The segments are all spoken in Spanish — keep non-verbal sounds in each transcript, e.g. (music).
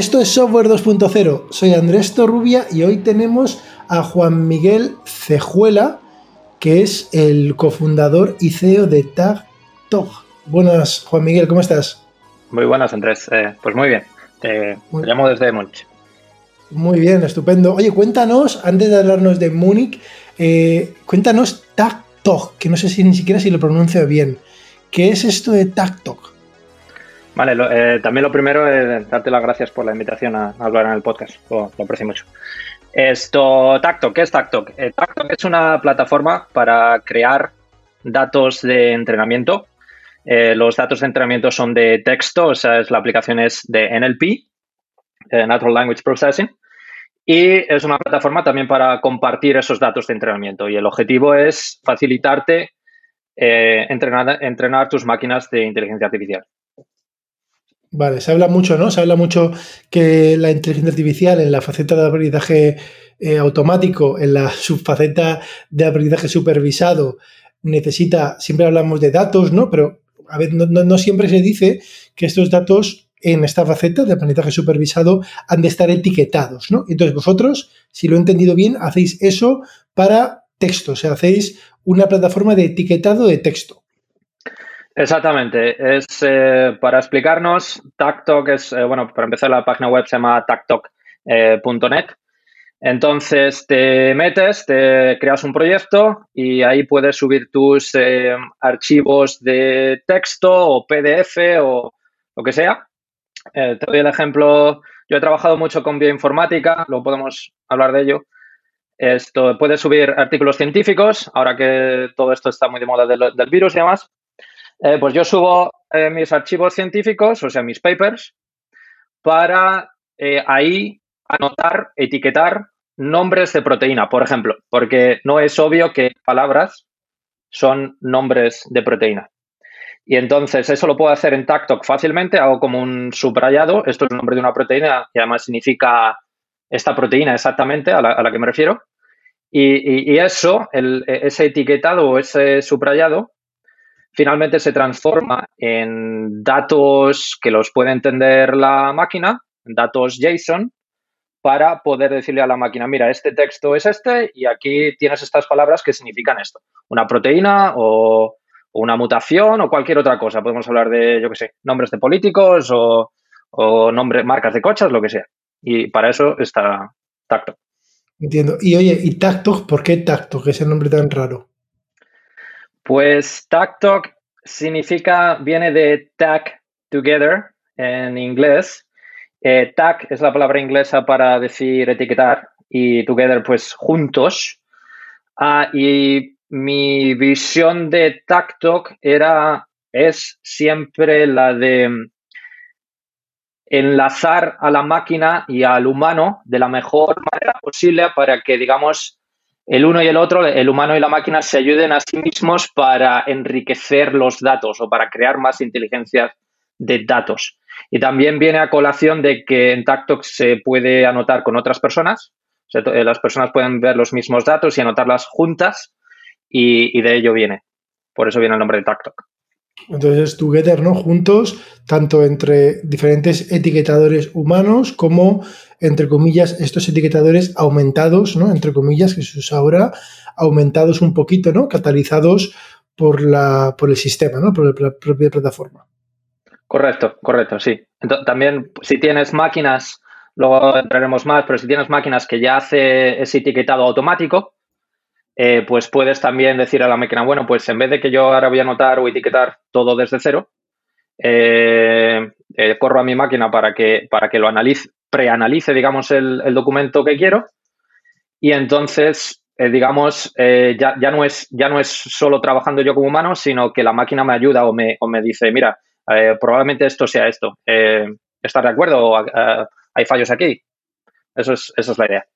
Esto es Software 2.0. Soy Andrés Torrubia y hoy tenemos a Juan Miguel Cejuela, que es el cofundador y CEO de TagTog. Buenas, Juan Miguel, ¿cómo estás? Muy buenas, Andrés. Eh, pues muy bien. Te, llamo desde Múnich. Muy bien, estupendo. Oye, cuéntanos, antes de hablarnos de Múnich, eh, cuéntanos TagTog, que no sé si ni siquiera si lo pronuncio bien. ¿Qué es esto de TagTog? Vale, eh, también lo primero es darte las gracias por la invitación a, hablar en el podcast, lo, aprecio mucho. Esto, Tacto, ¿qué es Tacto? Eh, Tacto es una plataforma para crear datos de entrenamiento. Eh, los datos de entrenamiento son de texto, o sea, es, la aplicación es de NLP, Natural Language Processing, y es una plataforma también para compartir esos datos de entrenamiento. Y el objetivo es facilitarte entrenar tus máquinas de inteligencia artificial. Vale, se habla mucho, ¿no? Se habla mucho que la inteligencia artificial en la faceta de aprendizaje eh, automático, en la subfaceta de aprendizaje supervisado, necesita, siempre hablamos de datos, ¿no? Pero a ver, no, siempre se dice que estos datos en esta faceta de aprendizaje supervisado han de estar etiquetados, ¿no? Entonces vosotros, si lo he entendido bien, hacéis eso para texto, o sea, hacéis una plataforma de etiquetado de texto. Exactamente. Es eh, para explicarnos, TacTalk es, eh, bueno, para empezar la página web se llama tactalk.net. Entonces te metes, te creas un proyecto y ahí puedes subir tus eh, archivos de texto o PDF o lo que sea. te doy el ejemplo. Yo he trabajado mucho con bioinformática, luego podemos hablar de ello. Esto puedes subir artículos científicos, ahora que todo esto está muy de moda del, del virus y demás. Eh, pues yo subo eh, mis archivos científicos, o sea, mis papers, para eh, ahí anotar, etiquetar nombres de proteína, por ejemplo, porque no es obvio que palabras son nombres de proteína. Y entonces eso lo puedo hacer en TacTalk fácilmente, hago como un subrayado, esto es el nombre de una proteína y además significa esta proteína exactamente a la, que me refiero. Y, eso, el, ese etiquetado o ese subrayado, finalmente se transforma en datos que los puede entender la máquina, datos JSON, para poder decirle a la máquina, mira, este texto es este y aquí tienes estas palabras que significan esto. Una proteína o, una mutación o cualquier otra cosa. Podemos hablar de, yo qué sé, nombres de políticos o, o marcas de coches, lo que sea. Y para eso está Tacto. Entiendo. Y oye, ¿y Tacto? ¿Por qué Tacto? Que es el nombre tan raro. Pues TAC significa, viene de tag together en inglés. Eh, tag es la palabra inglesa para decir etiquetar y together pues juntos. Ah, y mi visión de TACTOC era, es siempre la de enlazar a la máquina y al humano de la mejor manera posible para que, digamos, el uno y el otro, el humano y la máquina, se ayuden a sí mismos para enriquecer los datos o para crear más inteligencia de datos. Y también viene a colación de que en TacTalk se puede anotar con otras personas. Eh, las personas pueden ver los mismos datos y anotarlas juntas y, de ello viene. Por eso viene el nombre de TacTalk. Entonces, together, ¿no? Juntos, tanto entre diferentes etiquetadores humanos como, entre comillas, estos etiquetadores aumentados, ¿no? Entre comillas, que se usa ahora, aumentados un poquito, ¿no? Catalizados por, la, por el sistema, ¿no? Por la propia plataforma. Correcto, correcto, sí. también, si tienes máquinas, luego entraremos más, pero si tienes máquinas que ya hace ese etiquetado automático, eh, pues puedes también decir a la máquina, bueno, pues en vez de que yo ahora voy a anotar o etiquetar todo desde cero, eh, eh, corro a mi máquina para que, para que lo analice, preanalice, digamos, el, documento que quiero y entonces, digamos, ya, ya, no es, ya no es solo trabajando yo como humano, sino que la máquina me ayuda o me, o me dice, mira, probablemente esto sea esto. ¿Estás de acuerdo? ¿O, ¿Hay fallos aquí? Eso es, eso es la idea.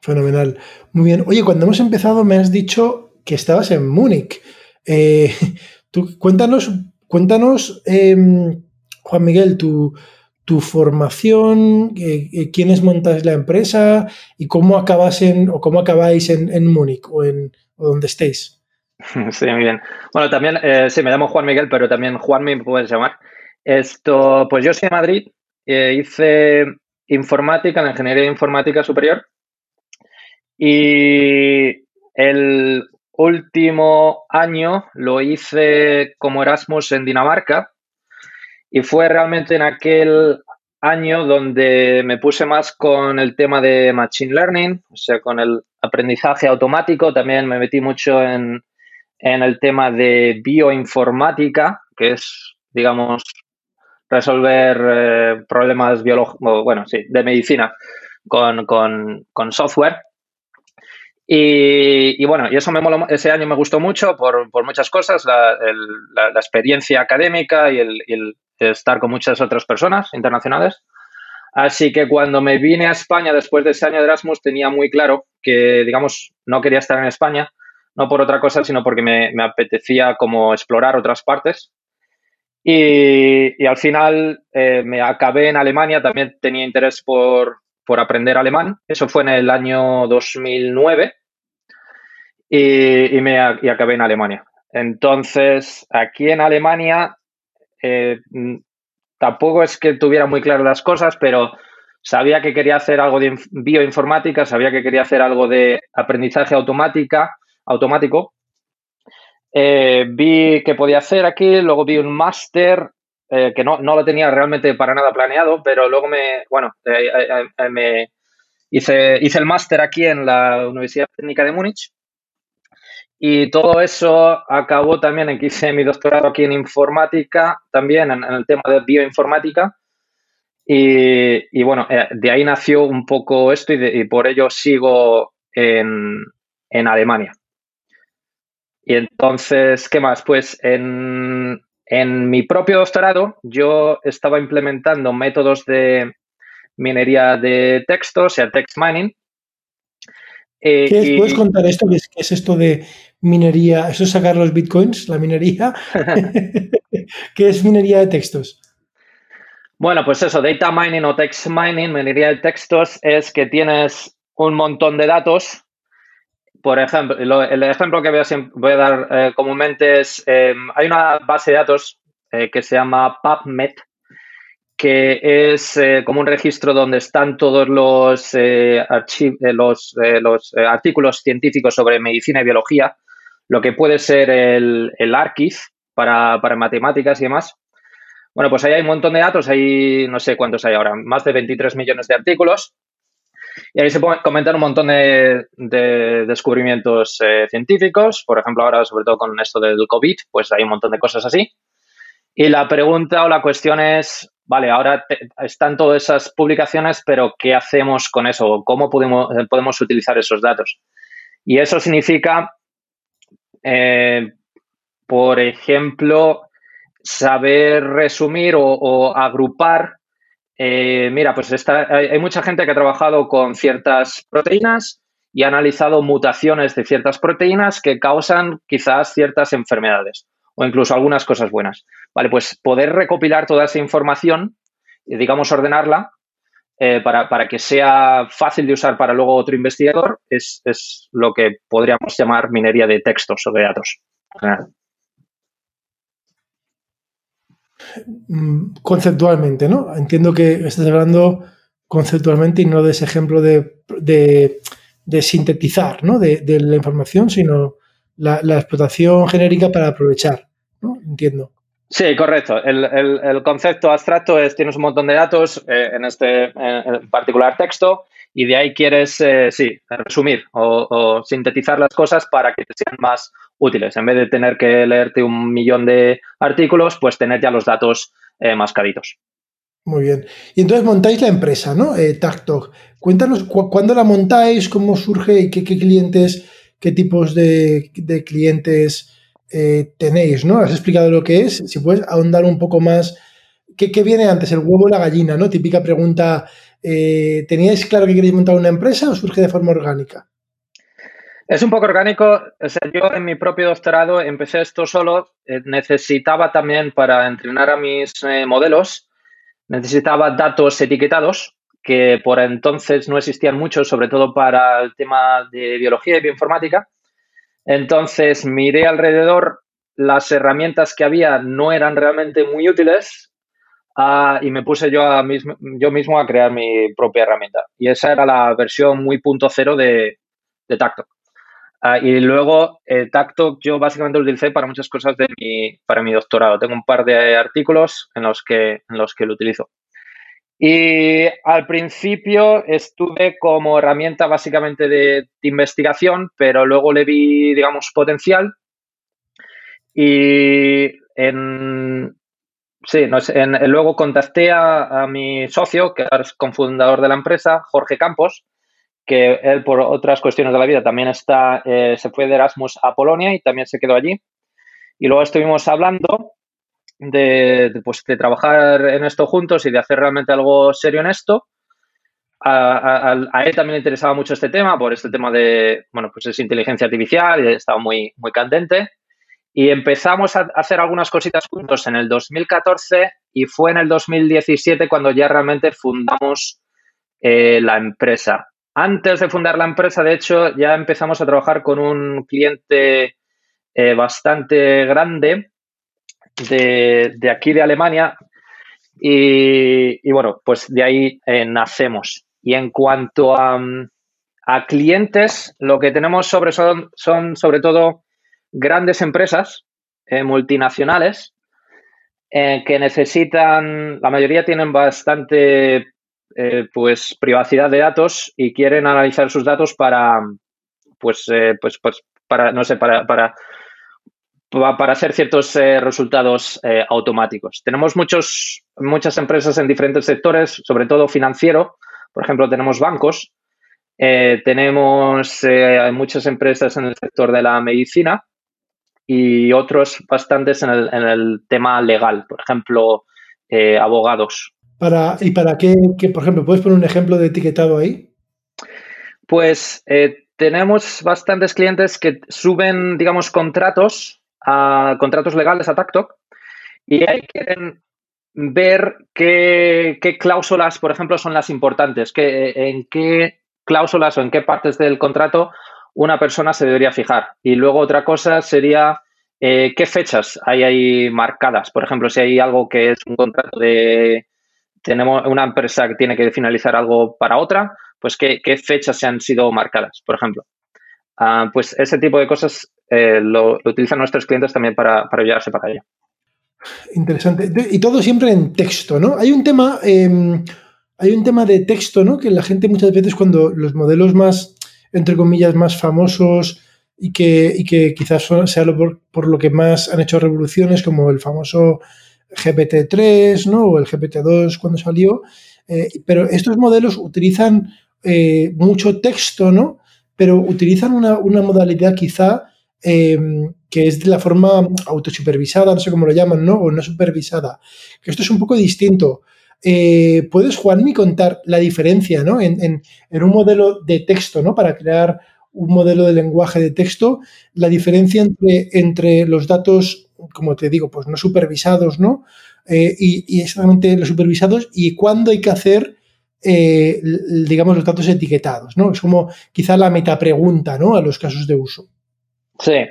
Fenomenal. Muy bien. Oye, cuando hemos empezado me has dicho que estabas en Múnich. Eh, (laughs) tú, cuéntanos, cuéntanos em, Juan Miguel, tu, formación, eh, eh, quiénes montáis la empresa y cómo acabas en, o cómo acabáis en, Múnich o en donde estéis. (laughs) Sí, muy bien. Bueno, también, sí, me llamo Juan Miguel, pero también Juan me puedes llamar. Esto, pues yo soy de Madrid eh, hice informática, la ingeniería informática superior. Y el último año lo hice como Erasmus en Dinamarca. Y fue realmente en aquel año donde me puse más con el tema de Machine Learning, o sea, con el aprendizaje automático. También me metí mucho en, el tema de bioinformática, que es, digamos, resolver eh, problemas biológicos, bueno, sí, de medicina con, software. Y, bueno, y eso me ese año me gustó mucho por, muchas cosas, la, experiencia académica y el, estar con muchas otras personas internacionales. Así que cuando me vine a España después de ese año de Erasmus tenía muy claro que, digamos, no quería estar en España, no por otra cosa, sino porque me, apetecía como explorar otras partes. Y, al final eh, me acabé en Alemania, también tenía interés por, aprender alemán. Eso fue en el año 2009 y, me, acabé en Alemania. Entonces, aquí en Alemania eh, tampoco es que tuviera muy claras las cosas, pero sabía que quería hacer algo de bioinformática, sabía que quería hacer algo de aprendizaje automática, automático. Eh, vi que podía hacer aquí, luego vi un máster eh, que no, lo tenía realmente para nada planeado, pero luego me, bueno, me hice, hice el máster aquí en la Universidad Técnica de Múnich y todo eso acabó también en que hice mi doctorado aquí en informática, también en, el tema de bioinformática. Y, bueno, eh, de ahí nació un poco esto y, por ello sigo en, Alemania. Y entonces, ¿qué más? Pues en, en mi propio doctorado yo estaba implementando métodos de minería de textos, o sea, text mining, eh, ¿Puedes contar esto? ¿Qué es, esto de minería? ¿Eso es sacar los bitcoins, la minería? (laughs) ¿Qué es minería de textos? Bueno, pues eso, data mining o text mining, minería de textos, es que tienes un montón de datos. Por ejemplo, el ejemplo que voy a, dar eh, comúnmente es, eh, hay una base de datos que se llama PubMed, que es eh, como un registro donde están todos los, eh, eh, los, los artículos científicos sobre medicina y biología, lo que puede ser el, el ARCIV para, matemáticas y demás. Bueno, pues ahí hay un montón de datos, hay no sé cuántos hay ahora, más de 23 millones de artículos. Y ahí se pueden comentar un montón de, de descubrimientos científicos, por ejemplo, ahora sobre todo con esto del COVID, pues hay un montón de cosas así. Y la pregunta o la cuestión es, vale, ahora están todas esas publicaciones, pero ¿qué hacemos con eso? ¿Cómo podemos, podemos utilizar esos datos? Y eso significa, eh, por ejemplo, saber resumir o, agrupar. Eh, mira, pues hay, mucha gente que ha trabajado con ciertas proteínas y ha analizado mutaciones de ciertas proteínas que causan quizás ciertas enfermedades o incluso algunas cosas buenas. Vale, pues poder recopilar toda esa información y, digamos, ordenarla eh, para, que sea fácil de usar para luego otro investigador es, lo que podríamos llamar minería de textos o de datos. Mm, conceptualmente, ¿no? Entiendo que estás hablando conceptualmente y no de ese ejemplo de, sintetizar ¿no? de, la información, sino la, explotación genérica para aprovechar. ¿no? Entiendo. Sí, correcto. El, concepto abstracto es tienes un montón de datos eh, en este particular texto y de ahí quieres, eh, sí, resumir o, sintetizar las cosas para que te sean más útiles. En vez de tener que leerte un millón de artículos, pues tener ya los datos eh, mascaditos. Muy bien. Y entonces montáis la empresa, ¿no? Eh, Cuéntanos cuándo la montáis, cómo surge y qué, clientes, qué tipos de, de clientes eh, tenéis, ¿no? Has explicado lo que es, si puedes ahondar un poco más. ¿Qué, viene antes, el huevo o la gallina? ¿no? Típica pregunta. Eh, ¿Teníais claro que queréis montar una empresa o surge de forma orgánica? Es un poco orgánico. yo en mi propio doctorado empecé esto solo. Eh, necesitaba también para entrenar a mis modelos, necesitaba datos etiquetados que por entonces no existían muchos, sobre todo para el tema de biología y bioinformática. Entonces miré alrededor, las herramientas que había no eran realmente muy útiles, ah, y me puse yo, a mismo, yo mismo a crear mi propia herramienta. Y esa era la versión muy punto cero de, de Tacto. Ah, y luego eh, Tacto yo básicamente lo utilicé para muchas cosas de mi, para mi doctorado. Tengo un par de artículos en los que, en los que lo utilizo. Y al principio estuve como herramienta básicamente de, investigación, pero luego le vi, digamos, potencial. Y en, sí, no luego contacté a, a, mi socio, que es cofundador de la empresa, Jorge Campos, que él por otras cuestiones de la vida también está, eh, se fue de Erasmus a Polonia y también se quedó allí. Y luego estuvimos hablando de, pues, de trabajar en esto juntos y de hacer realmente algo serio en esto. A, él también le interesaba mucho este tema, por este tema de, bueno, pues es inteligencia artificial y estaba muy, muy candente. Y empezamos a hacer algunas cositas juntos en el 2014 y fue en el 2017 cuando ya realmente fundamos eh, la empresa. Antes de fundar la empresa, de hecho, ya empezamos a trabajar con un cliente eh, bastante grande de, aquí de Alemania y, bueno, pues de ahí eh, nacemos. Y en cuanto a, clientes, lo que tenemos sobre son, son sobre todo grandes empresas eh, multinacionales que necesitan, la mayoría tienen bastante eh, pues privacidad de datos y quieren analizar sus datos para, pues, eh, pues, pues, para, no sé, para, para, para hacer ciertos eh, resultados automáticos. Tenemos muchos, muchas empresas en diferentes sectores, sobre todo financiero. Por ejemplo, tenemos bancos, tenemos muchas empresas en el sector de la medicina y otros bastantes en el, en el tema legal, por ejemplo, abogados. Para, ¿Y para qué, por ejemplo, puedes poner un ejemplo de etiquetado ahí? Pues eh, tenemos bastantes clientes que suben, digamos, contratos, a, contratos legales a TacToc y ahí quieren ver qué, cláusulas, por ejemplo, son las importantes, en qué cláusulas o en qué partes del contrato una persona se debería fijar. Y luego otra cosa sería eh, qué fechas hay ahí marcadas. Por ejemplo, si hay algo que es un contrato de tenemos una empresa que tiene que finalizar algo para otra, pues qué, fechas se han sido marcadas, por ejemplo. Ah, pues ese tipo de cosas eh, lo, utilizan nuestros clientes también para, para ayudarse para ello. Interesante. Y todo siempre en texto, ¿no? Hay un tema, em, hay un tema de texto, ¿no? Que la gente muchas veces cuando los modelos más, entre comillas, más famosos y que, y que quizás sea por, por, lo que más han hecho revoluciones, como el famoso GPT-3 ¿no? o el GPT-2 cuando salió, eh, pero estos modelos utilizan eh, mucho texto, ¿no? Pero utilizan una, modalidad quizá em, que es de la forma autosupervisada, no sé cómo lo llaman, ¿no? o no supervisada, que esto es un poco distinto. Eh, ¿Puedes, Juanmi, contar la diferencia ¿no? en, en, un modelo de texto, ¿no? para crear un modelo de lenguaje de texto, la diferencia entre, entre los datos como te digo, pues no supervisados, ¿no? Eh, y, exactamente los supervisados y cuándo hay que hacer, eh, digamos, los datos etiquetados, ¿no? Es como quizá la metapregunta, ¿no? A los casos de uso. Sí.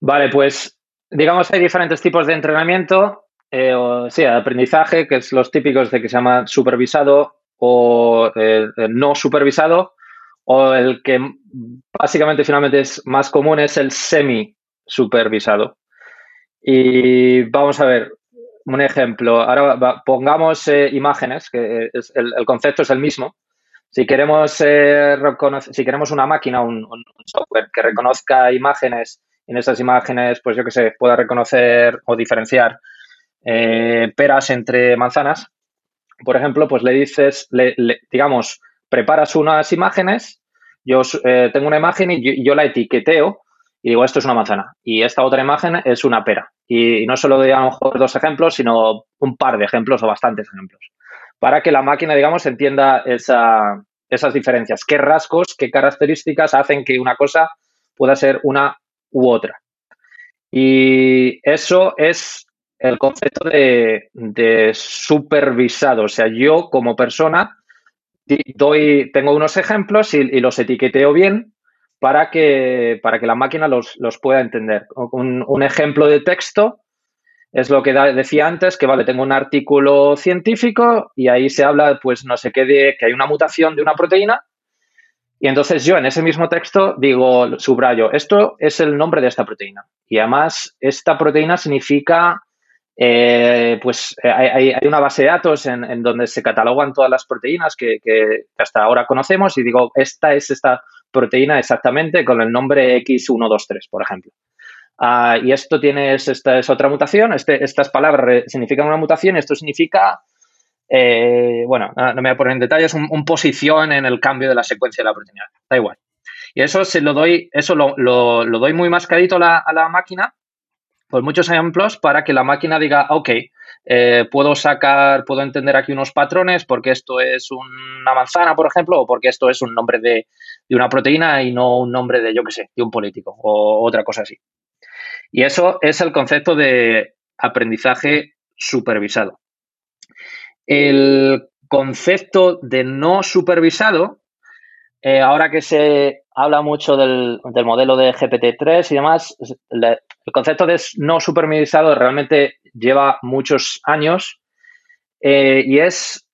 Vale, pues digamos hay diferentes tipos de entrenamiento, eh, o, sí, aprendizaje, que es los típicos de que se llama supervisado o no supervisado, o el que básicamente finalmente es más común es el semi supervisado. Y vamos a ver un ejemplo. Ahora pongamos eh, imágenes, que es, el, concepto es el mismo. Si queremos, eh, si queremos una máquina, un, software que reconozca imágenes y en esas imágenes, pues yo que sé, pueda reconocer o diferenciar eh, peras entre manzanas, por ejemplo, pues le dices, digamos, preparas unas imágenes, yo tengo una imagen y yo la etiqueteo y digo, esto es una manzana y esta otra imagen es una pera. Y, no solo doy a lo mejor dos ejemplos, sino un par de ejemplos o bastantes ejemplos, para que la máquina, digamos, entienda esa, esas diferencias, qué rasgos, qué características hacen que una cosa pueda ser una u otra. Y eso es el concepto de, de supervisado. O sea, yo como persona doy, tengo unos ejemplos y, y los etiqueteo bien para que, para que la máquina los, pueda entender. Un, ejemplo de texto es lo que decía antes, que vale, tengo un artículo científico y ahí se habla, pues no sé qué, de que hay una mutación de una proteína. Y entonces yo en ese mismo texto digo, subrayo, esto es el nombre de esta proteína. Y además, esta proteína significa, eh, pues hay, una base de datos en, donde se catalogan todas las proteínas que, que hasta ahora conocemos y digo, esta es esta proteína exactamente con el nombre X123, por ejemplo. Ah, y esto tiene, esta es otra mutación, este, estas palabras significan una mutación, esto significa, eh, bueno, no me voy a poner en detalles, un, posición en el cambio de la secuencia de la proteína, da igual. Y eso se lo doy, eso lo, doy muy mascadito a la, máquina, por muchos ejemplos, para que la máquina diga, ok, eh, puedo sacar, puedo entender aquí unos patrones porque esto es una manzana, por ejemplo, o porque esto es un nombre de, de una proteína y no un nombre de, yo qué sé, de un político o otra cosa así. Y eso es el concepto de aprendizaje supervisado. El concepto de no supervisado, eh, ahora que se habla mucho del, modelo de GPT-3 y demás, el concepto de no supervisado realmente lleva muchos años eh, y es,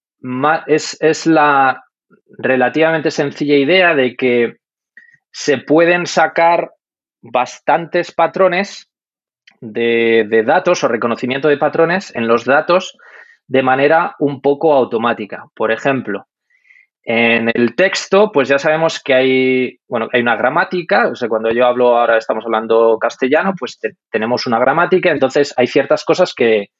es, es la relativamente sencilla idea de que se pueden sacar bastantes patrones de, datos o reconocimiento de patrones en los datos de manera un poco automática. Por ejemplo, en el texto, pues ya sabemos que hay, bueno, hay una gramática, o sea, cuando yo hablo ahora estamos hablando castellano, pues tenemos una gramática, entonces hay ciertas cosas que,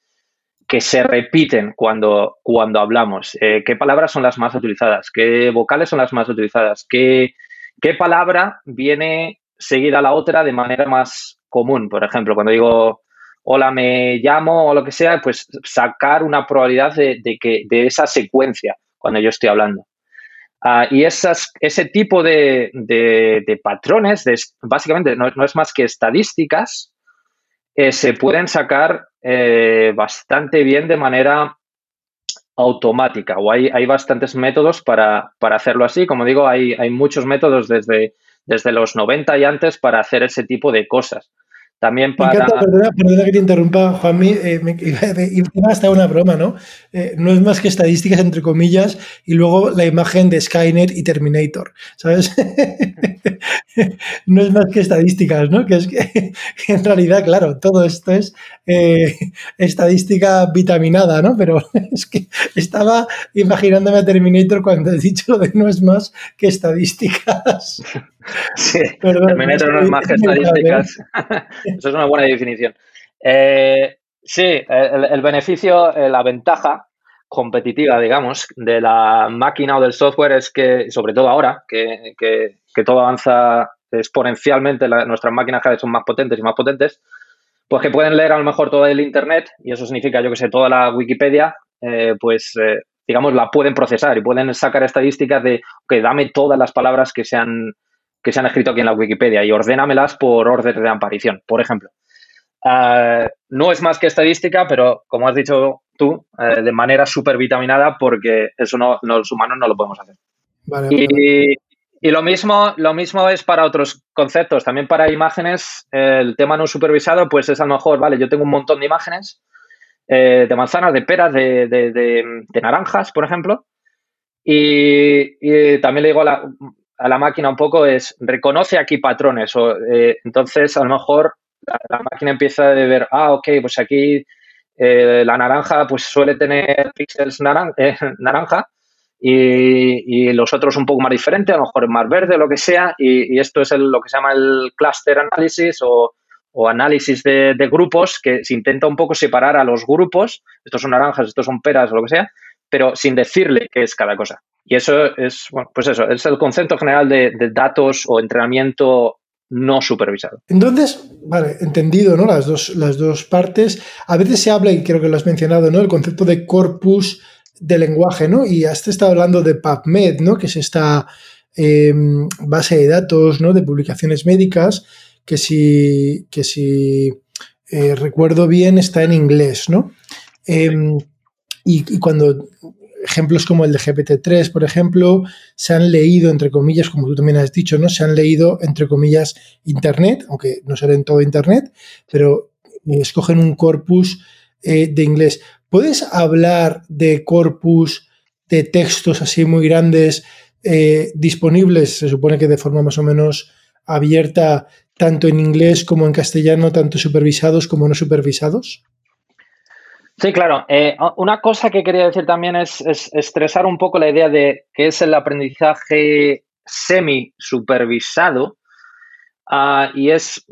se repiten cuando, cuando hablamos. Eh, ¿Qué palabras son las más utilizadas? ¿Qué vocales son las más utilizadas? ¿Qué, qué palabra viene seguir a la otra de manera más común. Por ejemplo, cuando digo hola, me llamo o lo que sea, pues sacar una probabilidad de, que, de esa secuencia cuando yo estoy hablando. Ah, y esas, ese tipo de, patrones, de, básicamente no, es más que estadísticas, eh, se pueden sacar eh, bastante bien de manera automática o hay, hay bastantes métodos para, para, hacerlo así. Como digo, hay, hay muchos métodos desde desde los 90 y antes para hacer ese tipo de cosas. También para... Me perdona, perdona, que te interrumpa, Juanmi, eh, me, (laughs) iba hasta una broma, ¿no? Eh, no es más que estadísticas, entre comillas, y luego la imagen de Skynet y Terminator, ¿sabes? (laughs) no es más que estadísticas, ¿no? Que es (laughs) que, en realidad, claro, todo esto es eh, estadística vitaminada, ¿no? Pero es que estaba imaginándome a Terminator cuando he dicho lo de no es más que estadísticas. (laughs) Sí, Terminator no es más que estadísticas. (laughs) Eso es una buena definición. Eh, sí, el, beneficio, eh, la ventaja competitiva, digamos, de la máquina o del software es que, sobre todo ahora, que, todo avanza exponencialmente, nuestras máquinas cada vez son más potentes y más potentes, pues que pueden leer a lo mejor todo el Internet, y eso significa, yo que sé, toda la Wikipedia, eh, pues, digamos, la pueden procesar y pueden sacar estadísticas de, que dame todas las palabras que se han que se han escrito aquí en la Wikipedia y ordénamelas por orden de aparición, por ejemplo. Ah, no es más que estadística, pero como has dicho tú, eh, de manera súper vitaminada porque eso no, los humanos no lo podemos hacer. y, lo, mismo, lo mismo es para otros conceptos, también para imágenes, el tema no supervisado, pues es a lo mejor, vale, yo tengo un montón de imágenes eh, de manzanas, de peras, de, de, naranjas, por ejemplo, y, y, también le digo a la, a la máquina un poco es, reconoce aquí patrones. O, eh, entonces, a lo mejor la, máquina empieza a ver, ah, ok, pues aquí eh, la naranja pues suele tener píxeles eh, (laughs) naranja y, los otros un poco más diferentes, a lo mejor más verde, lo que sea. Y, esto es lo que se llama el cluster analysis o, análisis de, de, grupos, que se intenta un poco separar a los grupos, estos son naranjas, estos son peras o lo que sea, pero sin decirle qué es cada cosa. Y eso es, bueno, pues eso, es el concepto general de, datos o entrenamiento no supervisado. Entonces, vale, entendido, ¿no? Las dos, las dos partes. A veces se habla, y creo que lo has mencionado, ¿no? El concepto de corpus de lenguaje, ¿no? Y hasta está hablando de PubMed, ¿no? Que es esta em, base de datos, ¿no? De publicaciones médicas, que si, que si eh, recuerdo bien está en inglés, ¿no? Em, y, cuando ejemplos como el de GPT-3, por ejemplo, se han leído, entre comillas, como tú también has dicho, ¿no? Se han leído, entre comillas, Internet, aunque no será en todo Internet, pero escogen un corpus de inglés. ¿Puedes hablar de corpus de textos así muy grandes disponibles, se supone que de forma más o menos abierta, tanto en inglés como en castellano, tanto supervisados como no supervisados? Sí, claro. Eh, una cosa que quería decir también es, estresar un poco la idea de que es el aprendizaje semi-supervisado ah, y es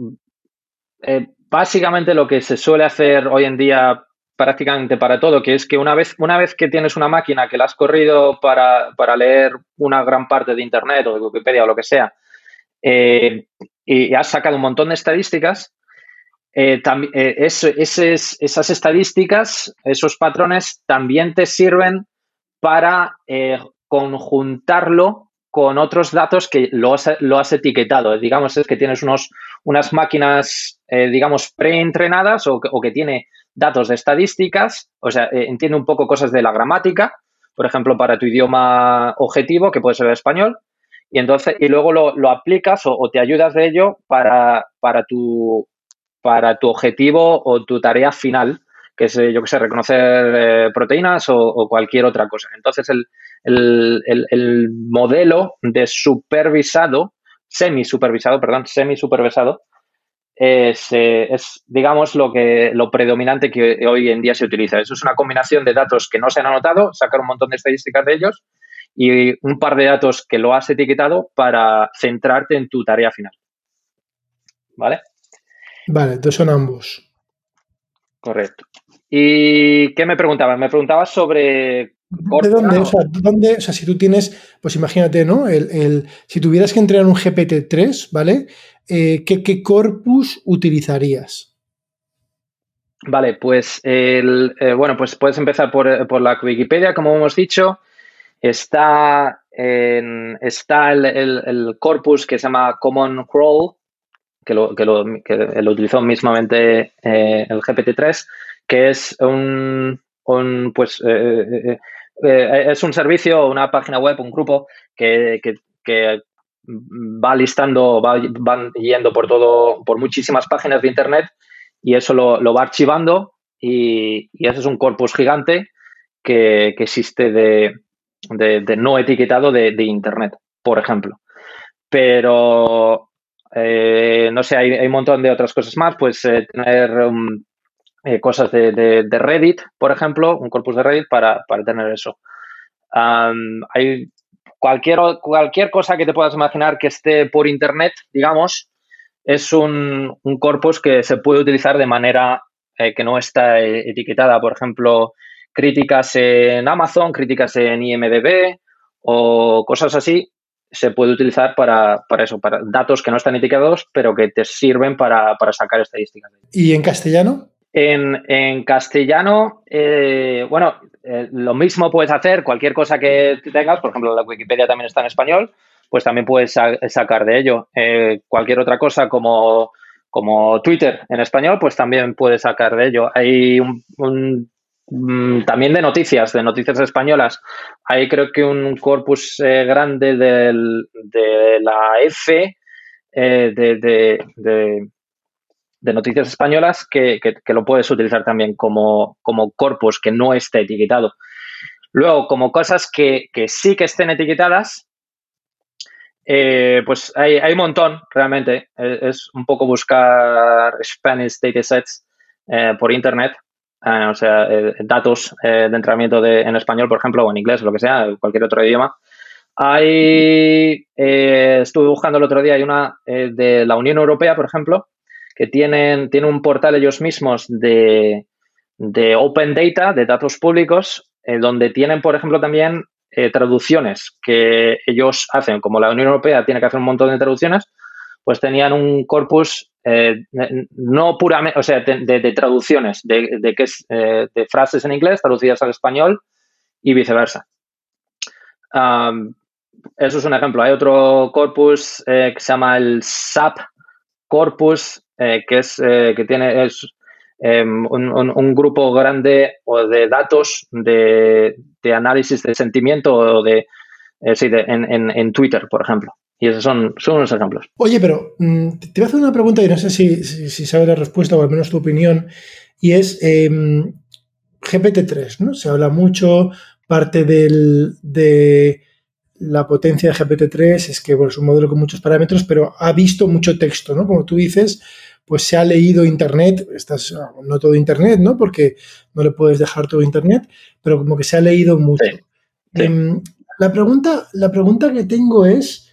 eh, básicamente lo que se suele hacer hoy en día prácticamente para todo, que es que una vez, una vez que tienes una máquina que la has corrido para, leer una gran parte de Internet o de Wikipedia o lo que sea, eh, y has sacado un montón de estadísticas, eh, eh, esas estadísticas, esos patrones también te sirven para eh, conjuntarlo con otros datos que lo has, etiquetado. Digamos, es que tienes unos, unas máquinas, digamos, preentrenadas o, o, que tiene datos de estadísticas, o sea, entiende un poco cosas de la gramática, por ejemplo, para tu idioma objetivo, que puede ser el español, y entonces, y luego lo, aplicas o, te ayudas de ello para, para tu para tu objetivo o tu tarea final, que es, yo que sé, reconocer eh, proteínas o, cualquier otra cosa. Entonces, el, modelo de supervisado, semi-supervisado, perdón, semi-supervisado, es, eh, es, digamos, lo, que, lo predominante que hoy en día se utiliza. Eso es una combinación de datos que no se han anotado, sacar un montón de estadísticas de ellos y un par de datos que lo has etiquetado para centrarte en tu tarea final. ¿Vale? Vale, entonces son ambos. Correcto. ¿Y qué me preguntabas? Me preguntabas sobre... ¿De dónde? O sea, ¿dónde? O sea, si tú tienes, pues imagínate, ¿no? El, si tuvieras que entrenar un GPT-3, ¿vale? Eh, ¿qué, corpus utilizarías? Vale, pues el, eh, bueno, pues puedes empezar por, por, la Wikipedia, como hemos dicho. Está, en, está el, el, corpus que se llama Common Crawl, que lo, que lo, que lo utilizó mismamente eh, el GPT-3, que es un, un pues, eh, eh, es un servicio, una página web, un grupo que, que, va listando, va, van yendo por todo, por muchísimas páginas de Internet y eso lo, lo va archivando y, y, ese es un corpus gigante que, que existe de, de, de, no etiquetado de, de Internet, por ejemplo. Pero eh, no sé, hay, un montón de otras cosas más, pues eh, tener um, eh, cosas de, Reddit, por ejemplo, un corpus de Reddit para, tener eso. hay cualquier, cualquier cosa que te puedas imaginar que esté por Internet, digamos, es un, un corpus que se puede utilizar de manera que no está etiquetada. Por ejemplo, críticas en Amazon, críticas en IMDB o cosas así se puede utilizar para, eso, para datos que no están etiquetados, pero que te sirven para, sacar estadísticas. ¿Y en castellano? En, castellano, eh, bueno, eh, lo mismo puedes hacer, cualquier cosa que tengas, por ejemplo, la Wikipedia también está en español, pues también puedes sacar de ello. Eh, cualquier otra cosa como, como Twitter en español, pues también puedes sacar de ello. Hay un también de noticias, de noticias españolas. Hay creo que un corpus eh, grande de la F eh, de, noticias españolas que, lo puedes utilizar también como, como, corpus que no esté etiquetado. Luego, como cosas que, sí que estén etiquetadas, eh, pues hay, hay, un montón, realmente. Es, un poco buscar Spanish datasets por internet eh, o sea, eh, datos eh, de entrenamiento en español, por ejemplo, o en inglés, lo que sea, cualquier otro idioma. Hay, estuve buscando el otro día, hay una de la Unión Europea, por ejemplo, que tienen, tienen un portal ellos mismos de, de Open Data, de datos públicos, donde tienen, por ejemplo, también traducciones que ellos hacen, como la Unión Europea tiene que hacer un montón de traducciones, pues tenían un corpus eh, no puramente, o sea, de, traducciones, de, de, eh, de frases en inglés traducidas al español y viceversa. eso es un ejemplo. Hay otro corpus eh, que se llama el SAP Corpus, que es que tiene es, em, un, grupo grande de datos de, análisis de sentimiento o de, sí, en, en, Twitter, por ejemplo. Y esos son, son unos ejemplos. Oye, pero mm, te voy a hacer una pregunta y no sé si, si, sabes la respuesta o al menos tu opinión. Y es em, GPT-3, ¿no? Se habla mucho, parte del, de la potencia de GPT-3 es que bueno, es un modelo con muchos parámetros, pero ha visto mucho texto, ¿no? Como tú dices, pues se ha leído Internet, estás, no todo Internet, ¿no? Porque no le puedes dejar todo Internet, pero como que se ha leído mucho. Em, la, pregunta, la pregunta que tengo es,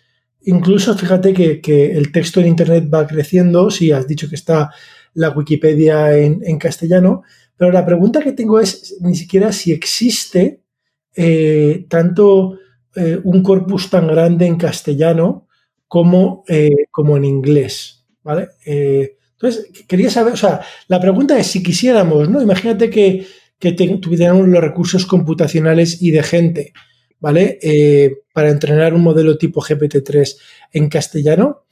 incluso fíjate que, el texto en Internet va creciendo, sí, has dicho que está la Wikipedia en, castellano, pero la pregunta que tengo es ni siquiera si existe eh, tanto eh, un corpus tan grande en castellano como, eh, como en inglés, ¿vale? entonces, quería saber, o sea, la pregunta es si quisiéramos, ¿no? Imagínate que, que tuviéramos los recursos computacionales y de gente, ¿vale? Eh, para entrenar un modelo tipo GPT-3 en castellano.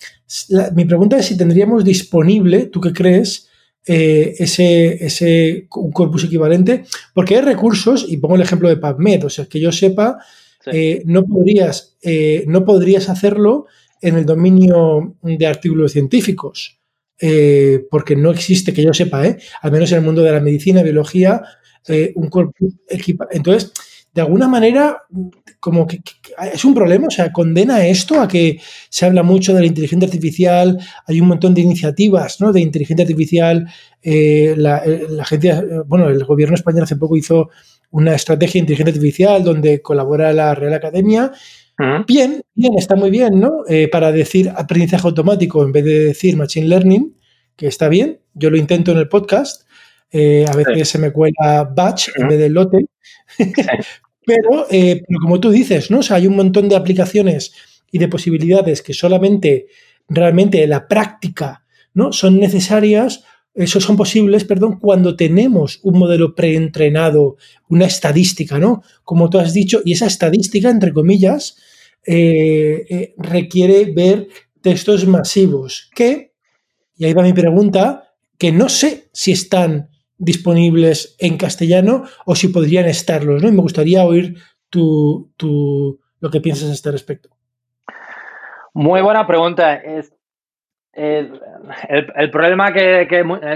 mi pregunta es si tendríamos disponible, ¿tú qué crees? Eh, ese, ese un corpus equivalente, porque hay recursos, y pongo el ejemplo de PubMed, o sea, que yo sepa, eh, no, podrías, no podrías hacerlo en el dominio de artículos científicos, porque no existe, que yo sepa, al menos en el mundo de la medicina, biología, un corpus equivalente. Entonces, de alguna manera, como que, es un problema, o sea, condena esto a que se habla mucho de la inteligencia artificial, hay un montón de iniciativas ¿no? de inteligencia artificial, eh, la, eh, la, agencia, bueno, el gobierno español hace poco hizo una estrategia de inteligencia artificial donde colabora la Real Academia. Bien, bien, está muy bien, ¿no? Eh, para decir aprendizaje automático en vez de decir machine learning, que está bien, yo lo intento en el podcast, a veces se me cuela batch en vez de lote. (laughs) Eh, pero, como tú dices, ¿no? hay un montón de aplicaciones y de posibilidades que solamente realmente en la práctica ¿no? son necesarias, eso son posibles, perdón, cuando tenemos un modelo preentrenado, una estadística, ¿no? Como tú has dicho, y esa estadística, entre comillas, eh, eh, requiere ver textos masivos que, y ahí va mi pregunta, que no sé si están disponibles en castellano o si podrían estarlos, ¿no? Y me gustaría oír tu, lo que piensas a este respecto. Muy buena pregunta. Es, el, problema que,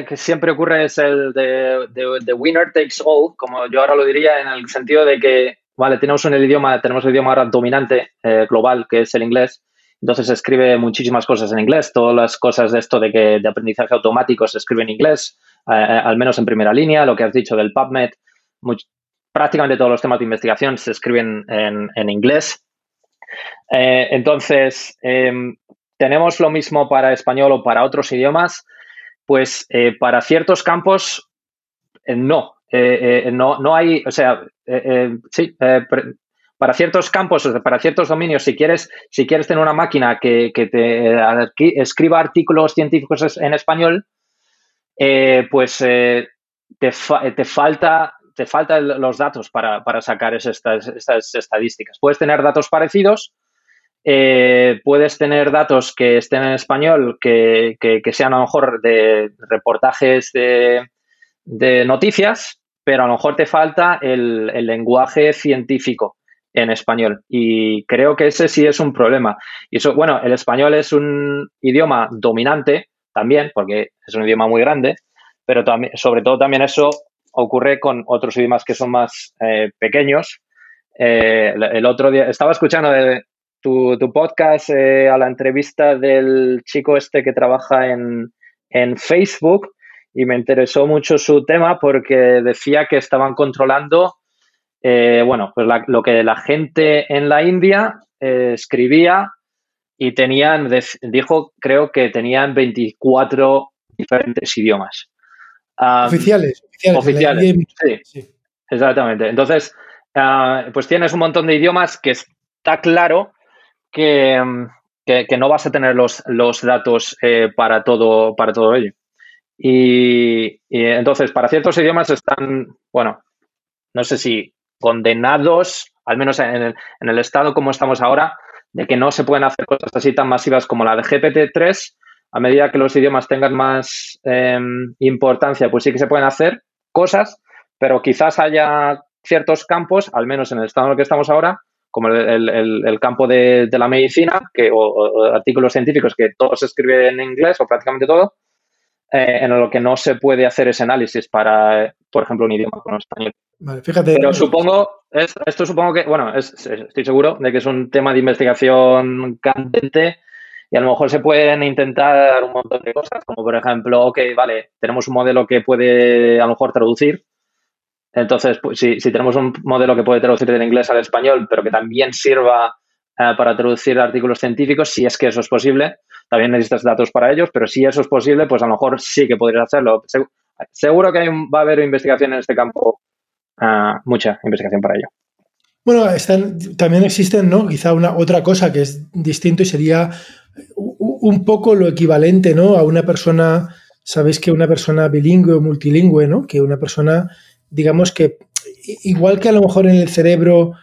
que, siempre ocurre es el de, winner takes all, como yo ahora lo diría, en el sentido de que, vale, tenemos un idioma, tenemos el idioma ahora dominante eh, global, que es el inglés, entonces se escribe muchísimas cosas en inglés, todas las cosas de esto de que de aprendizaje automático se escribe en inglés, eh, eh, al menos en primera línea, lo que has dicho del PubMed, prácticamente todos los temas de investigación se escriben en, inglés. Eh, entonces, em, tenemos lo mismo para español o para otros idiomas, pues para ciertos campos no. no, no hay, o sea, sí, para ciertos campos, para ciertos dominios, si quieres, si quieres tener una máquina que, te escriba artículos científicos en español, eh, pues eh, te, te, falta te faltan los datos para, sacar estas, estadísticas. Puedes tener datos parecidos, eh, puedes tener datos que estén en español, que, sean a lo mejor de reportajes de, noticias, pero a lo mejor te falta el lenguaje científico en español. Y creo que ese sí es un problema. Y eso, bueno, el español es un idioma dominante también, porque es un idioma muy grande, pero también, sobre todo también eso ocurre con otros idiomas que son más eh, pequeños. Eh, el otro día estaba escuchando de tu, podcast eh, a la entrevista del chico este que trabaja en, en Facebook y me interesó mucho su tema porque decía que estaban controlando eh, bueno, pues lo que la gente en la India eh, escribía y tenían, dijo, creo que tenían 24 diferentes idiomas. oficiales. Oficiales, sí, exactamente. Entonces, ah, pues tienes un montón de idiomas que está claro que, no vas a tener los, los datos eh, para, todo, para todo ello. y entonces, para ciertos idiomas están, bueno, no sé si condenados, al menos en el, estado como estamos ahora, de que no se pueden hacer cosas así tan masivas como la de GPT-3. A medida que los idiomas tengan más em, importancia, pues sí que se pueden hacer cosas, pero quizás haya ciertos campos, al menos en el estado en el que estamos ahora, como el, campo de, la medicina que, o, artículos científicos que todos se escriben en inglés o prácticamente todo, eh, en lo que no se puede hacer ese análisis para, por ejemplo, un idioma como español. Vale, fíjate. Pero supongo, esto supongo que, bueno, estoy seguro de que es un tema de investigación candente y a lo mejor se pueden intentar un montón de cosas, como por ejemplo, ok, vale, tenemos un modelo que puede a lo mejor traducir. Entonces, pues, si, tenemos un modelo que puede traducir del inglés al español, pero que también sirva eh, para traducir artículos científicos, si es que eso es posible, también necesitas datos para ellos, pero si eso es posible, pues a lo mejor sí que podrías hacerlo. Seguro que va a haber investigación en este campo, eh, mucha investigación para ello. Bueno, también existen, ¿no? Quizá una otra cosa que es distinto y sería un poco lo equivalente, ¿no? A una persona, sabéis que una persona bilingüe o multilingüe, ¿no? Que una persona, digamos que, igual que a lo mejor en el cerebro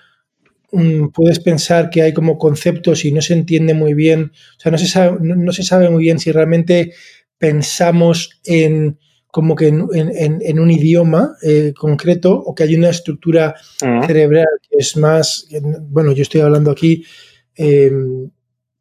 mm, puedes pensar que hay como conceptos y no se entiende muy bien, o sea, no se sabe, no, se sabe muy bien si realmente pensamos en como que en, un idioma eh, concreto o que hay una estructura cerebral que es más, bueno, yo estoy hablando aquí em,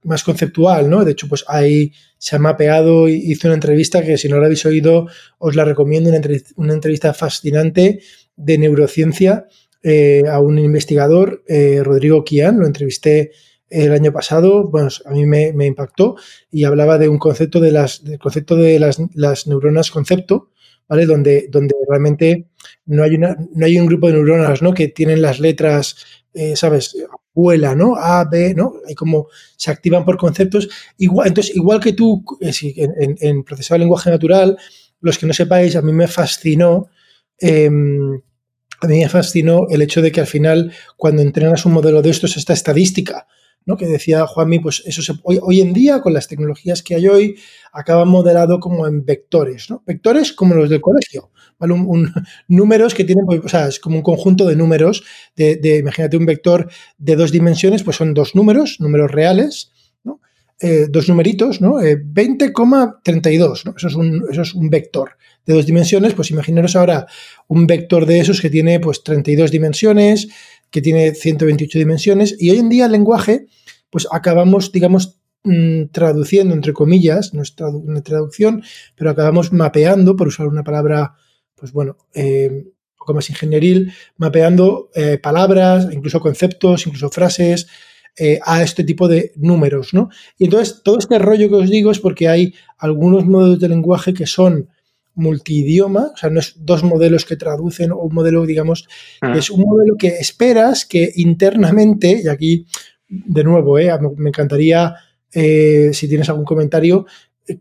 más conceptual, ¿no? De hecho, pues ahí se ha mapeado, hizo una entrevista que si no la habéis oído, os la recomiendo, una entrevista, fascinante de neurociencia eh, a un investigador, eh, Rodrigo Kian, lo entrevisté el año pasado, bueno, a mí me, impactó y hablaba de un concepto de las, del concepto de las, las neuronas concepto, ¿vale? Donde, donde realmente no hay, una, no hay un grupo de neuronas, ¿no? Que tienen las letras, eh, ¿sabes? vuela, ¿no? A, B, ¿no? Hay como se activan por conceptos. Igual, entonces, igual que tú, eh, en, en, procesado de lenguaje natural, los que no sepáis, a mí me fascinó. Em, a mí me fascinó el hecho de que al final, cuando entrenas un modelo de estos, esta estadística, ¿no? Que decía Juanmi, pues eso se, hoy, hoy, en día, con las tecnologías que hay hoy, acaba modelado como en vectores, ¿no? Vectores como los del colegio. (laughs) Números que tienen, pues, o sea, es como un conjunto de números, de, imagínate un vector de dos dimensiones, pues son dos números, números reales. Eh, dos numeritos, ¿no? 20,32, eh, ¿no? Eso es, un, eso es un vector de dos dimensiones, pues imaginaros ahora un vector de esos que tiene pues 32 dimensiones, que tiene 128 dimensiones, y hoy en día el lenguaje, pues acabamos, digamos, mm, traduciendo, entre comillas, no es una traducción, pero acabamos mapeando, por usar una palabra pues bueno, eh, un poco más ingenieril, mapeando eh, palabras, incluso conceptos, incluso frases, eh, a este tipo de números, ¿no? Y entonces, todo este rollo que os digo es porque hay algunos modelos de lenguaje que son multidioma, o sea, no es dos modelos que traducen o un modelo, digamos, ah. es un modelo que esperas que internamente, y aquí, de nuevo, me encantaría, si tienes algún comentario,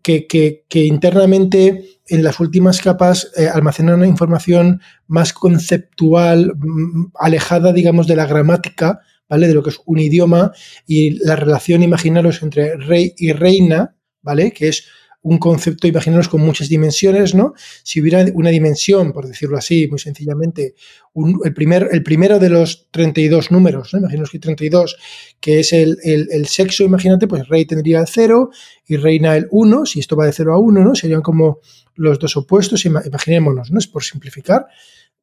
que, internamente en las últimas capas eh, almacenan una información más conceptual, mm, alejada, digamos, de la gramática, ¿vale? De lo que es un idioma y la relación, imaginaros, entre rey y reina, ¿vale? Que es un concepto, imaginaros, con muchas dimensiones, ¿no? Si hubiera una dimensión, por decirlo así, muy sencillamente, el, primer, el primero de los 32 números, ¿no? Imaginaos que 32, que es el, sexo, imagínate, pues rey tendría el 0 y reina el 1, si esto va de 0 a 1, ¿no? Serían como los dos opuestos, imaginémonos, ¿no? Es por simplificar,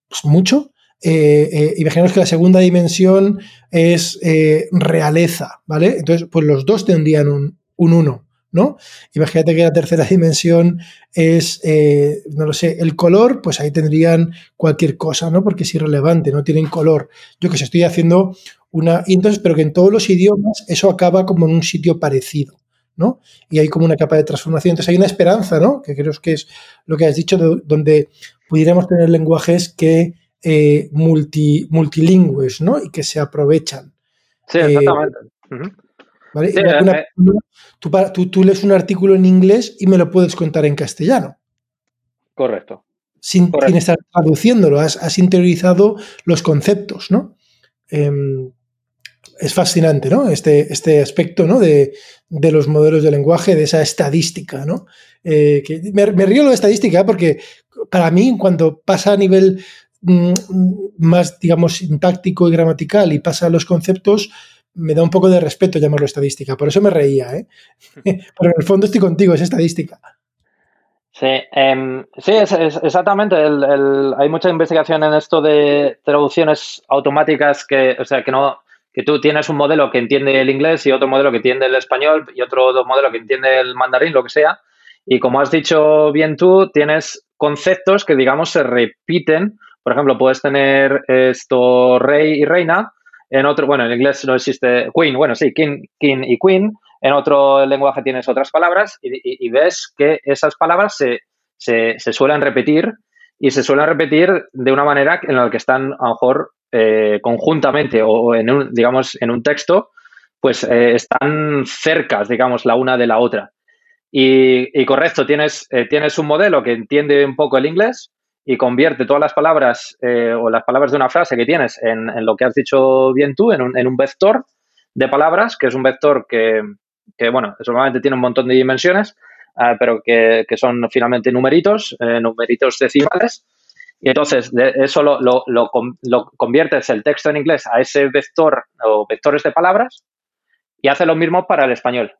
pues mucho. Eh, eh, imaginaos que la segunda dimensión es eh, realeza, ¿vale? Entonces, pues los dos tendrían un, un 1. ¿No? Imagínate que la tercera dimensión es, eh, no lo sé, el color, pues ahí tendrían cualquier cosa, ¿no? Porque es irrelevante, no tienen color. Yo que sé, estoy haciendo una... Y entonces, pero que en todos los idiomas eso acaba como en un sitio parecido, ¿no? Y hay como una capa de transformación. Entonces hay una esperanza, ¿no? Que creo que es lo que has dicho, donde pudiéramos tener lenguajes que eh, multi, multilingües, ¿no? Y que se aprovechan. Sí, exactamente. ¿Vale? Eh, tú, tú, lees un artículo en inglés y me lo puedes contar en castellano. Correcto. Sin, estar traduciéndolo, has, interiorizado los conceptos, ¿no? Em, es fascinante, ¿no? Este, este aspecto, ¿no? De, los modelos de lenguaje, de esa estadística, ¿no? Eh, me, río de estadística porque para mí, cuando pasa a nivel mm, más, digamos, sintáctico y gramatical y pasa a los conceptos, me da un poco de respeto llamarlo estadística. Por eso me reía, ¿eh? (laughs) Pero en el fondo estoy contigo, es estadística. Sí, em, sí es, exactamente. hay mucha investigación en esto de traducciones automáticas que, o sea, que no, que tú tienes un modelo que entiende el inglés y otro modelo que entiende el español y otro modelo que entiende el mandarín, lo que sea. Y como has dicho bien tú, tienes conceptos que, digamos, se repiten. Por ejemplo, puedes tener esto rey y reina. En otro, bueno, en inglés no existe queen, bueno, sí, king, king y queen. En otro lenguaje tienes otras palabras y, ves que esas palabras se, se, suelen repetir y se suelen repetir de una manera en la que están a lo mejor eh, conjuntamente o en un, digamos, en un texto, pues eh, están cercas, digamos, la una de la otra. Y, correcto, tienes, eh, tienes un modelo que entiende un poco el inglés y convierte todas las palabras o las palabras de una frase que tienes en, lo que has dicho bien tú, en un, en un, vector de palabras, que es un vector que, que bueno, solamente tiene un montón de dimensiones, pero que, que, son finalmente numeritos, numeritos decimales, y entonces, de eso lo, lo, lo, conviertes el texto en inglés a ese vector o vectores de palabras y hace lo mismo para el español,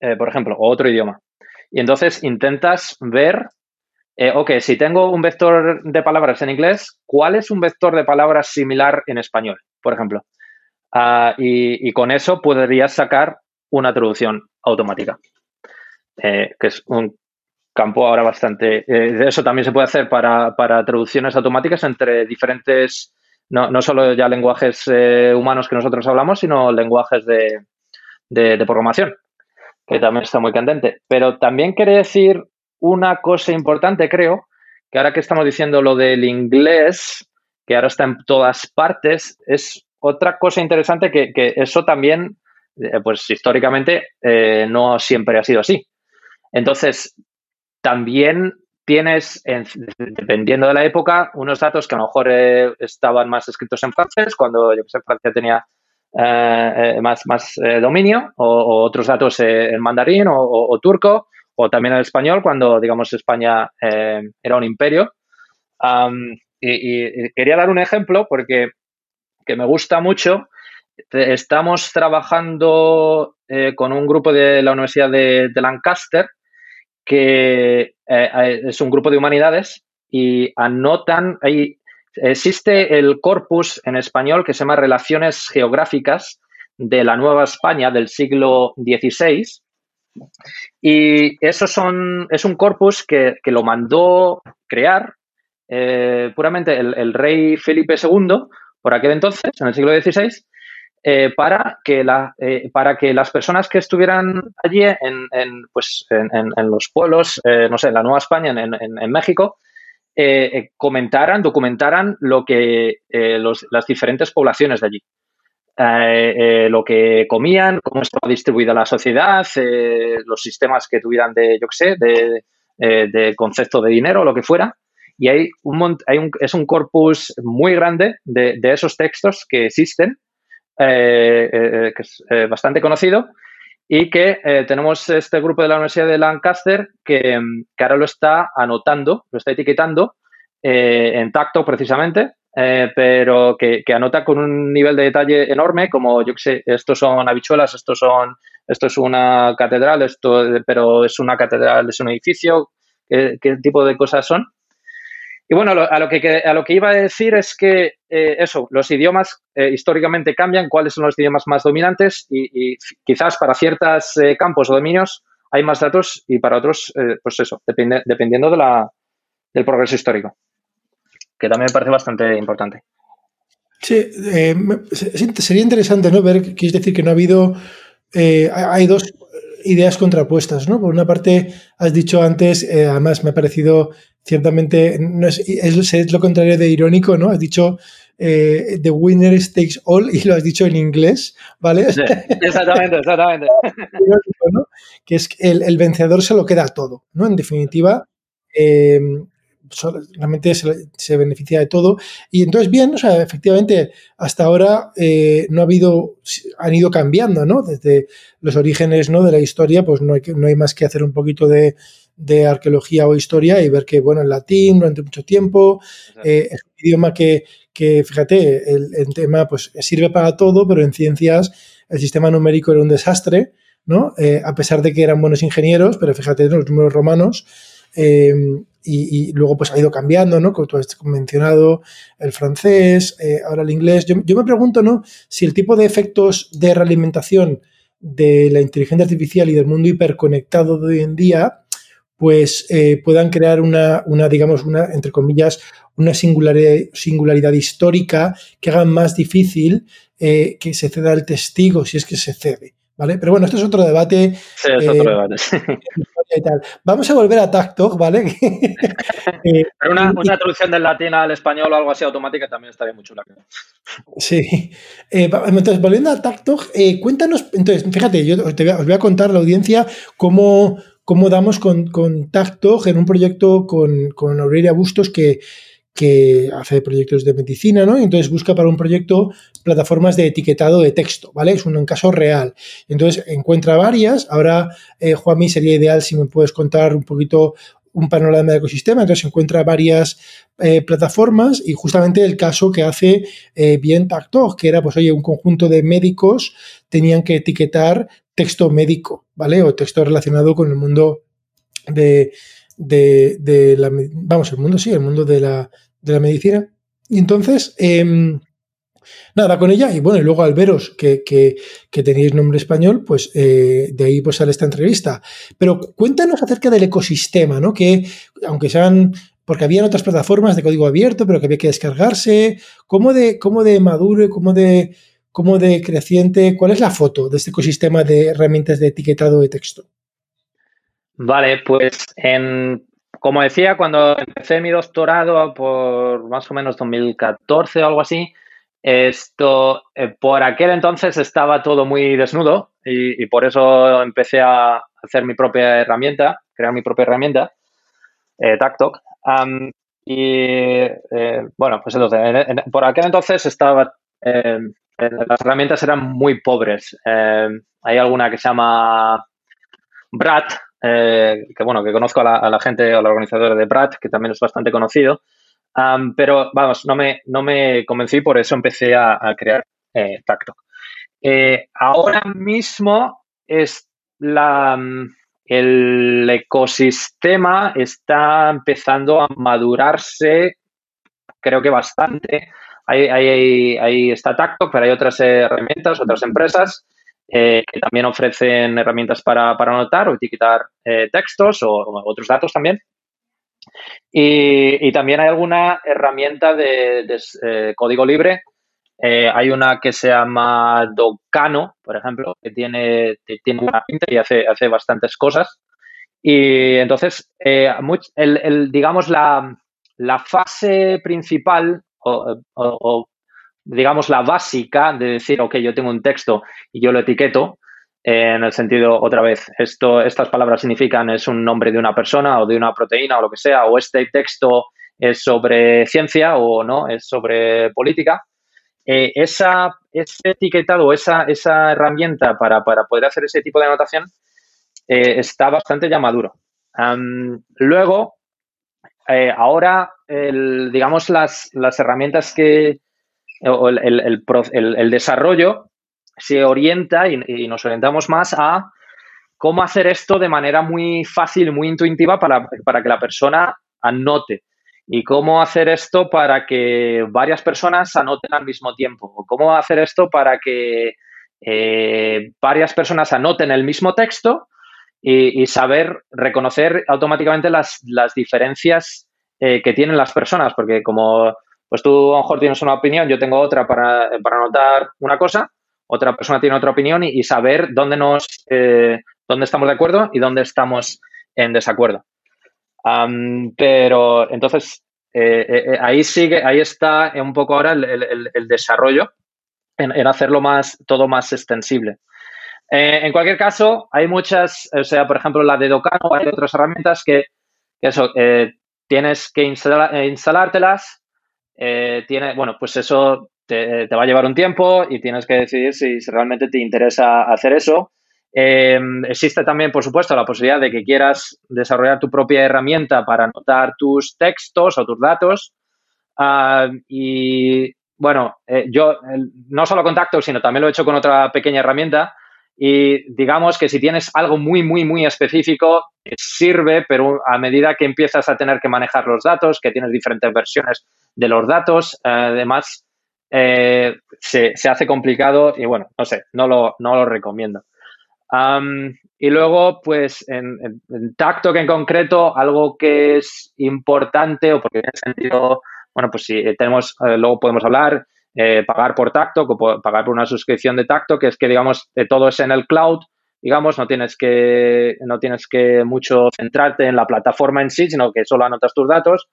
eh, por ejemplo, o otro idioma. Y entonces intentas ver, eh, ok, si tengo un vector de palabras en inglés, ¿cuál es un vector de palabras similar en español, por ejemplo? Ah, y, con eso podrías sacar una traducción automática, eh, que es un campo ahora bastante. Eh, eso también se puede hacer para, traducciones automáticas entre diferentes, no, no solo ya lenguajes eh, humanos que nosotros hablamos, sino lenguajes de, de, programación, que también está muy candente. Pero también quiere decir una cosa importante, creo, que ahora que estamos diciendo lo del inglés, que ahora está en todas partes, es otra cosa interesante que, eso también, eh, pues históricamente, no siempre ha sido así. Entonces, también tienes, dependiendo de la época, unos datos que a lo mejor eh, estaban más escritos en francés, cuando yo que Francia tenía eh, eh, más, más dominio, o, otros datos en mandarín o, turco, o también en español, cuando, digamos, España era un imperio. y, quería dar un ejemplo porque que me gusta mucho. Estamos trabajando con un grupo de la Universidad de Lancaster, que eh, eh, es un grupo de humanidades y anotan, ahí existe el corpus en español que se llama Relaciones Geográficas de la Nueva España del siglo XVI. Y eso son, es un corpus que, lo mandó crear eh, puramente el, rey Felipe II, por aquel entonces, en el siglo XVI, eh, para, que la, eh, para que las personas que estuvieran allí en, en pues, en, los pueblos, no sé, en la Nueva España, en, México, comentaran, documentaran lo que las diferentes poblaciones de allí. Lo que comían, cómo estaba distribuida la sociedad, los sistemas que tuvieran de, yo qué sé, de, concepto de dinero, lo que fuera. Y hay un, hay un, es un corpus muy grande de, esos textos que existen eh, eh, que es eh, bastante conocido, y que tenemos este grupo de la Universidad de Lancaster que, que ahora lo está anotando, lo está etiquetando en tacto precisamente, pero que, anota con un nivel de detalle enorme, como yo que sé, estos son habichuelas, estos son, esto es una catedral, esto, pero es una catedral, es un edificio, qué, qué tipo de cosas son. Y bueno, a lo que, a lo que iba a decir es que eh, eso, los idiomas eh, históricamente cambian, cuáles son los idiomas más dominantes y, quizás para ciertos eh, campos o dominios hay más datos y para otros, pues eso, depende, dependiendo de la, del progreso histórico, que también me parece bastante importante. Sí, sería interesante ¿no? ver, quieres decir que no ha habido, hay dos ideas contrapuestas, ¿no? Por una parte, has dicho antes, además me ha parecido ciertamente no es, es, lo contrario de irónico, ¿no? Has dicho eh, The winner takes all y lo has dicho en inglés, ¿vale? exactamente, exactamente. (laughs) Que es el, el, vencedor se lo queda todo, ¿no? En definitiva, eh, realmente se, beneficia de todo. Y entonces, bien, o sea, efectivamente, hasta ahora eh, no ha habido, han ido cambiando, ¿no? Desde los orígenes ¿no? de la historia, pues no hay, no hay más que hacer un poquito de de arqueología o historia y ver que, bueno, el latín durante mucho tiempo eh, es un idioma que, que fíjate, el, tema pues sirve para todo, pero en ciencias el sistema numérico era un desastre, ¿no? Eh, a pesar de que eran buenos ingenieros, pero fíjate, los números romanos. Eh, y, luego pues ha ido cambiando, ¿no? Como tú has mencionado, el francés, eh, ahora el inglés. Yo, me pregunto, ¿no? Si el tipo de efectos de realimentación de la inteligencia artificial y del mundo hiperconectado de hoy en día, pues eh, puedan crear una, una, digamos, una, entre comillas, una singularidad, singularidad histórica que haga más difícil eh, que se ceda el testigo si es que se cede. ¿Vale? Pero bueno, esto es otro debate. Sí, es otro debate. (laughs) Vamos a volver a TacTalk, ¿vale? (laughs) (laughs) Eh, Pero una, una, traducción del latín al español o algo así automática también estaría muy chula. Sí. Eh, entonces, volviendo a TacTalk, eh, cuéntanos, entonces, fíjate, yo os voy a contar a la audiencia cómo, cómo damos con, con TacTalk en un proyecto con, con Aurelia Bustos que, que hace proyectos de medicina, ¿no? Y entonces busca para un proyecto plataformas de etiquetado de texto, ¿vale? Es un, caso real. Entonces encuentra varias. Ahora, eh, sería ideal si me puedes contar un poquito un panorama del ecosistema. Entonces encuentra varias eh, plataformas y justamente el caso que hace eh, bien TacTalk, que era, pues, oye, un conjunto de médicos tenían que etiquetar texto médico, ¿vale? O texto relacionado con el mundo de, de, de la, vamos, el mundo sí, el mundo de la, de la medicina. Y entonces, eh, nada, con ella, y bueno, y luego al veros que, que, tenéis nombre español, pues eh, de ahí pues sale esta entrevista. Pero cuéntanos acerca del ecosistema, ¿no? Que aunque sean, porque habían otras plataformas de código abierto, pero que había que descargarse, ¿cómo de, cómo de maduro, cómo de, cómo de creciente, cuál es la foto de este ecosistema de herramientas de etiquetado de texto? Vale, pues en, como decía, cuando empecé mi doctorado por más o menos 2014 o algo así, esto, eh, por aquel entonces estaba todo muy desnudo y, por eso empecé a hacer mi propia herramienta, crear mi propia herramienta, eh, TacTalk. y eh, bueno, pues entonces, por aquel entonces estaba, las herramientas eran muy pobres. hay alguna que se llama Brat, eh, que bueno, que conozco a la, gente, a la organizadora de Brat, que también es bastante conocido, pero vamos, no me, no me convencí, por eso empecé a, crear eh, Tacto. Eh, ahora mismo es la, el ecosistema está empezando a madurarse, creo que bastante. Ahí, ahí, ahí está Tacto, pero hay otras herramientas, otras empresas eh, que también ofrecen herramientas para, para anotar o etiquetar eh, textos o, otros datos también. Y, también hay alguna herramienta de, eh, código libre. hay una que se llama Docano, por ejemplo, que tiene, tiene una pinta y hace, hace bastantes cosas. Y entonces, el, digamos, la, la, fase principal o, digamos, la básica de decir, ok, yo tengo un texto y yo lo etiqueto, en el sentido, otra vez, esto, estas palabras significan es un nombre de una persona o de una proteína o lo que sea, o este texto es sobre ciencia o no, es sobre política. Eh, esa, ese etiquetado, esa, esa herramienta para, poder hacer ese tipo de anotación eh, está bastante ya maduro. luego, eh, ahora, digamos, las, las herramientas que, o el, desarrollo se orienta y, nos orientamos más a cómo hacer esto de manera muy fácil, muy intuitiva para, que la persona anote. Y cómo hacer esto para que varias personas anoten al mismo tiempo. O cómo hacer esto para que eh, varias personas anoten el mismo texto y, saber reconocer automáticamente las, diferencias eh, que tienen las personas. Porque como pues tú a lo mejor tienes una opinión, yo tengo otra para, anotar una cosa, otra persona tiene otra opinión y, saber dónde nos eh, dónde estamos de acuerdo y dónde estamos en desacuerdo. pero entonces eh, eh, ahí sigue, ahí está un poco ahora el, desarrollo en, hacerlo más, todo más extensible. en cualquier caso, hay muchas, o sea, por ejemplo, la de Docano, hay otras herramientas que, eso, tienes que instalártelas, eh, tiene, bueno, pues eso te, va a llevar un tiempo y tienes que decidir si, realmente te interesa hacer eso. Eh, existe también, por supuesto, la posibilidad de que quieras desarrollar tu propia herramienta para anotar tus textos o tus datos. Ah, y bueno, eh, yo no solo contacto, sino también lo he hecho con otra pequeña herramienta Y digamos que si tienes algo muy, muy, muy específico, sirve, pero a medida que empiezas a tener que manejar los datos, que tienes diferentes versiones de los datos, además eh, se, hace complicado y bueno, no sé, no lo, no lo recomiendo. y luego, pues en, en, TacTalk en concreto, algo que es importante o porque tiene sentido, bueno, pues si tenemos, eh, luego podemos hablar, eh, pagar por TacTalk o pagar por una suscripción de TacTalk, que es que, digamos, todo es en el cloud, digamos, no tienes que, no tienes que mucho centrarte en la plataforma en sí, sino que solo anotas tus datos.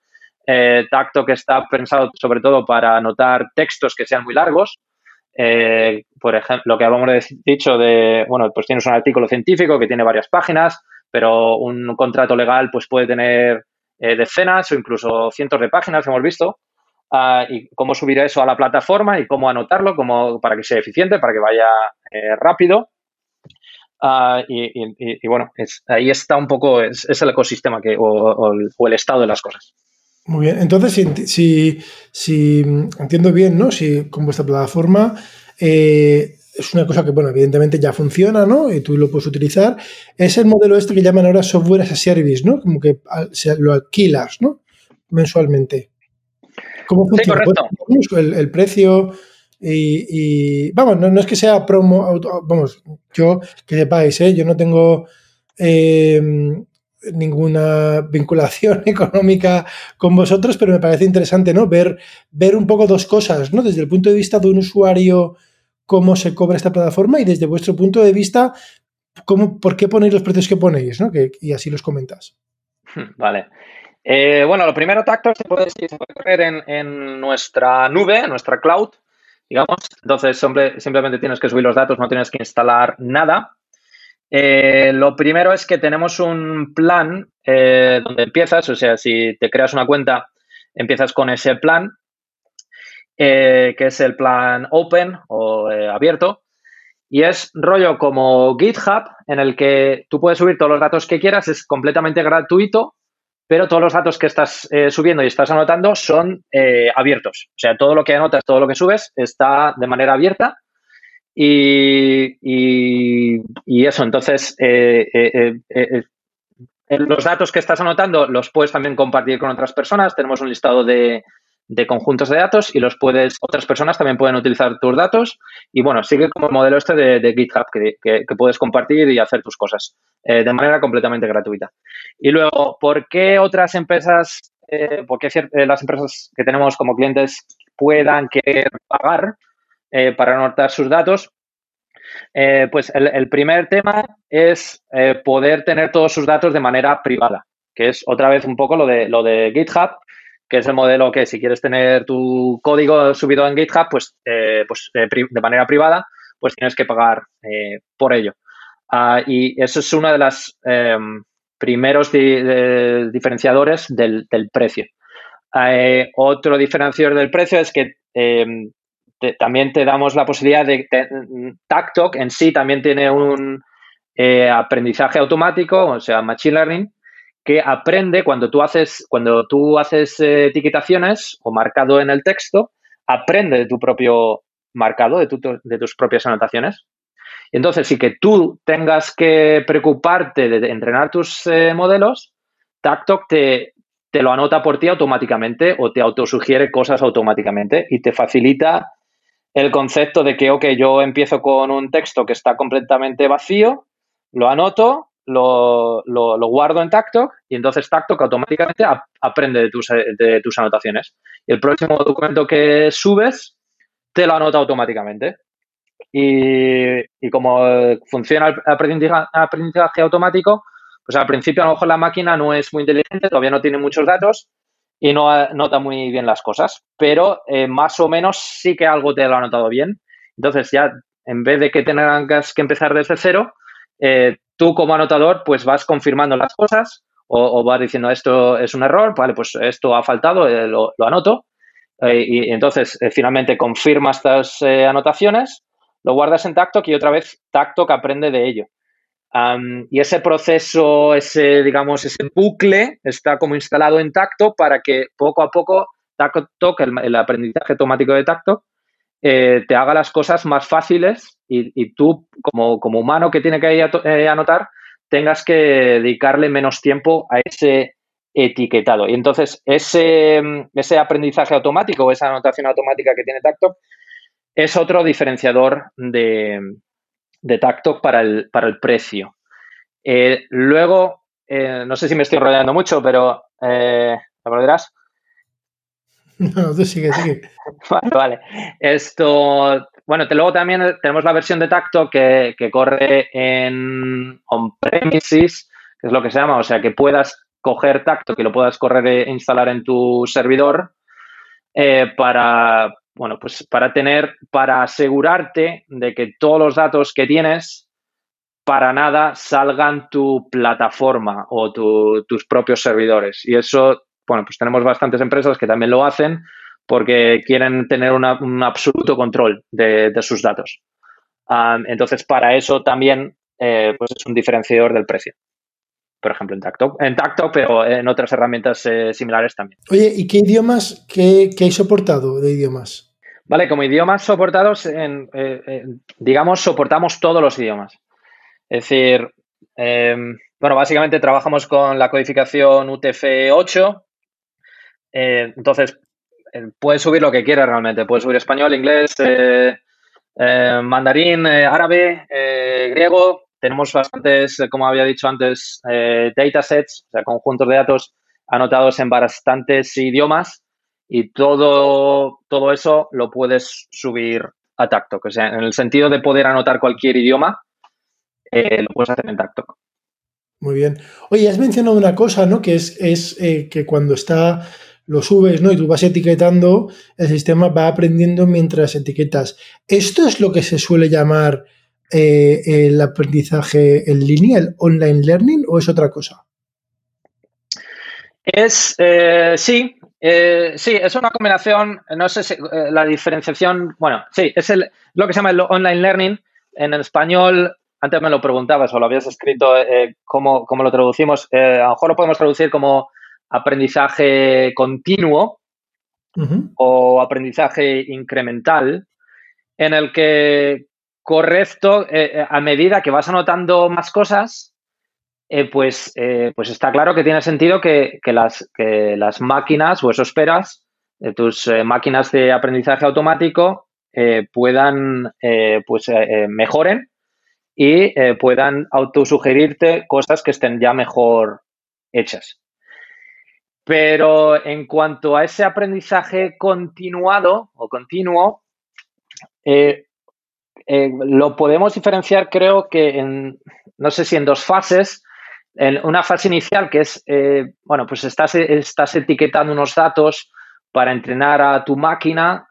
Eh, TacTalk está pensado sobre todo para anotar textos que sean muy largos. Eh, por ejemplo, lo que habíamos dicho de, bueno, pues tienes un artículo científico que tiene varias páginas, pero un contrato legal pues puede tener decenas o incluso cientos de páginas, hemos visto. Ah, y cómo subir eso a la plataforma y cómo anotarlo cómo, para que sea eficiente, para que vaya eh, rápido. Ah, y, bueno, ahí está un poco, es, el ecosistema que, o, el, estado de las cosas. Muy bien, entonces si, si, entiendo bien, ¿no? Si con vuestra plataforma eh, es una cosa que, bueno, evidentemente ya funciona, ¿no? Y tú lo puedes utilizar. Es el modelo este que llaman ahora software as a service, ¿no? Como que lo alquilas, ¿no? Mensualmente. ¿Cómo funciona? El, precio y, vamos, no, es que sea promo, vamos, yo que sepáis, ¿eh? yo no tengo em, ninguna vinculación (laughs) económica con vosotros, pero me parece interesante, ¿no? Ver, ver un poco dos cosas, ¿no? Desde el punto de vista de un usuario, cómo se cobra esta plataforma y desde vuestro punto de vista, cómo, por qué ponéis los precios que ponéis, ¿no? Que, y así los comentas. (laughs) Vale. Eh, bueno, lo primero, Tactor se puede, se correr en, nuestra nube, en nuestra cloud, digamos. Entonces, simplemente tienes que subir los datos, no tienes que instalar nada. Eh, lo primero es que tenemos un plan eh, donde empiezas, o sea, si te creas una cuenta, empiezas con ese plan, que es el plan open o abierto. Y es rollo como GitHub, en el que tú puedes subir todos los datos que quieras, es completamente gratuito pero todos los datos que estás eh, subiendo y estás anotando son eh, abiertos. O sea, todo lo que anotas, todo lo que subes está de manera abierta. Y, eso, entonces, eh, los datos que estás anotando los puedes también compartir con otras personas. Tenemos un listado de, conjuntos de datos y los puedes, otras personas también pueden utilizar tus datos y bueno, sigue como el modelo este de, GitHub que, puedes compartir y hacer tus cosas eh, de manera completamente gratuita. Y luego, ¿por qué otras empresas, eh, por qué eh, las empresas que tenemos como clientes puedan querer pagar para anotar sus datos? pues el, primer tema es poder tener todos sus datos de manera privada, que es otra vez un poco lo de, lo de GitHub, que es el modelo que si quieres tener tu código subido en GitHub, pues, eh, pues eh, de manera privada, pues tienes que pagar eh, por ello. Ah, y eso es uno de los em, primeros diferenciadores del, precio. otro diferenciador del precio es que también te damos la posibilidad de, de TacTalk en sí también tiene un aprendizaje automático, o sea, Machine Learning, que aprende cuando tú haces, cuando tú haces eh, etiquetaciones o marcado en el texto, aprende de tu propio marcado, de, de tus propias anotaciones. Entonces, si que tú tengas que preocuparte de, entrenar tus eh, modelos, TacTalk te, te lo anota por ti automáticamente o te autosugiere cosas automáticamente y te facilita el concepto de que, ok, yo empiezo con un texto que está completamente vacío, lo anoto, lo, lo, guardo en TacTalk y entonces TacTalk automáticamente aprende de tus, de tus anotaciones. Y el próximo documento que subes te lo anota automáticamente. Y, y como funciona el aprendizaje, aprendizaje, automático, pues al principio a lo mejor la máquina no es muy inteligente, todavía no tiene muchos datos y no nota muy bien las cosas, pero eh, más o menos sí que algo te lo ha anotado bien. Entonces ya, en vez de que tengas que empezar desde cero, eh, tú como anotador pues vas confirmando las cosas o, vas diciendo esto es un error, vale, pues esto ha faltado, eh, lo, anoto. Eh, y entonces eh, finalmente confirma estas anotaciones, lo guardas en TacTalk y otra vez TacTalk aprende de ello. Y ese proceso, ese, digamos, ese bucle está como instalado en Tacto para que poco a poco TacTalk, el, aprendizaje automático de TacTalk, eh, te haga las cosas más fáciles y, tú, como, como, humano que tiene que eh, anotar, tengas que dedicarle menos tiempo a ese etiquetado. Y entonces ese, ese aprendizaje automático o esa anotación automática que tiene Tacto es otro diferenciador de, de Tacto para el, para el precio. Eh, luego, eh, no sé si me estoy enrollando mucho, pero eh, ¿me? (laughs) No, tú sigue, sigue. (laughs) vale, vale. Esto, bueno, luego también tenemos la versión de Tacto que, que corre en on-premises, que es lo que se llama, o sea, que puedas coger Tacto, que lo puedas correr e instalar en tu servidor para, bueno, pues para tener, para asegurarte de que todos los datos que tienes para nada salgan tu plataforma o tus propios servidores. Y eso, bueno, pues tenemos bastantes empresas que también lo hacen porque quieren tener un absoluto control de, sus datos. entonces, para eso también eh, pues es un diferenciador del precio. Por ejemplo, en Tacto, en Tacto pero en otras herramientas eh, similares también. Oye, ¿y qué idiomas, qué, qué hay soportado de idiomas? Vale, como idiomas soportados, en, eh, digamos, soportamos todos los idiomas. Es decir, em, bueno, básicamente trabajamos con la codificación UTF-8. Eh, entonces, eh, puedes subir lo que quieras realmente. Puedes subir español, inglés, mandarín, árabe, griego. Tenemos bastantes, como había dicho antes, datasets, o sea, conjuntos de datos anotados en bastantes idiomas y todo, todo eso lo puedes subir a Tacto. O sea, en el sentido de poder anotar cualquier idioma, eh, lo puedes hacer en Tacto. Muy bien. Oye, has mencionado una cosa, ¿no? Que es, es eh, que cuando está lo subes, ¿no? Y tú vas etiquetando, el sistema va aprendiendo mientras etiquetas. ¿Esto es lo que se suele llamar eh, el aprendizaje en línea, el online learning, o es otra cosa? Es, sí, eh, sí, es una combinación, no sé si eh, la diferenciación, bueno, sí, es el, lo que se llama el online learning. En el español, antes me lo preguntabas o lo habías escrito, eh, ¿cómo, lo traducimos? a lo mejor lo podemos traducir como aprendizaje continuo o aprendizaje incremental, en el que correcto, a medida que vas anotando más cosas, eh, pues, eh, pues está claro que tiene sentido que, las, máquinas, o eso esperas, tus eh, máquinas de aprendizaje automático puedan, pues mejoren y puedan autosugerirte cosas que estén ya mejor hechas. Pero en cuanto a ese aprendizaje continuado o continuo, lo podemos diferenciar creo que en, no sé si en dos fases, en una fase inicial que es, eh, bueno, pues estás, estás etiquetando unos datos para entrenar a tu máquina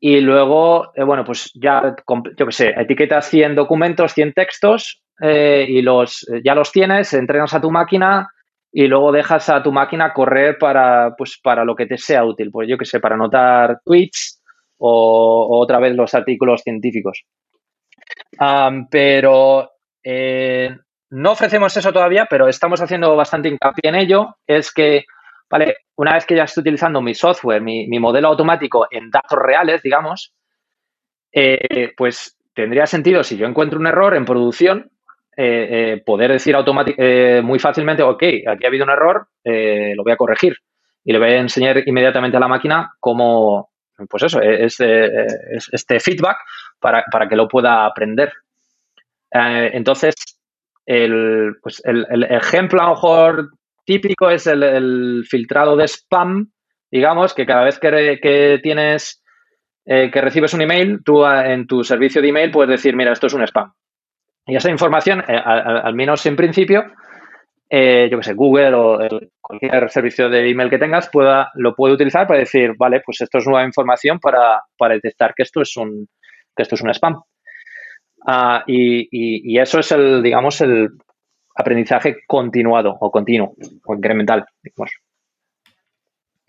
y luego, eh, bueno, pues ya, yo qué sé, etiquetas 100 documentos, 100 textos eh, y los, ya los tienes, entrenas a tu máquina y luego dejas a tu máquina correr para, pues, para lo que te sea útil. Pues yo qué sé, para anotar tweets o, otra vez los artículos científicos. pero no ofrecemos eso todavía, pero estamos haciendo bastante hincapié en ello. Es que, vale, una vez que ya estoy utilizando mi software, mi, modelo automático en datos reales, digamos, eh, pues tendría sentido si yo encuentro un error en producción, eh, eh, poder decir muy fácilmente, ok, aquí ha habido un error, lo voy a corregir. Y le voy a enseñar inmediatamente a la máquina cómo, pues eso, es, este feedback para, para, que lo pueda aprender. entonces, el, pues el, ejemplo a lo mejor típico es el, filtrado de spam, digamos, que cada vez que, tienes, eh, que recibes un email, tú en tu servicio de email puedes decir, mira, esto es un spam. Y esa información, eh, al, menos en principio, eh, yo que sé, Google o cualquier servicio de email que tengas pueda, lo puede utilizar para decir, vale, pues esto es nueva información para, para detectar que esto es un, que esto es un spam. Ah, y, eso es el, digamos, el aprendizaje continuado o continuo o incremental,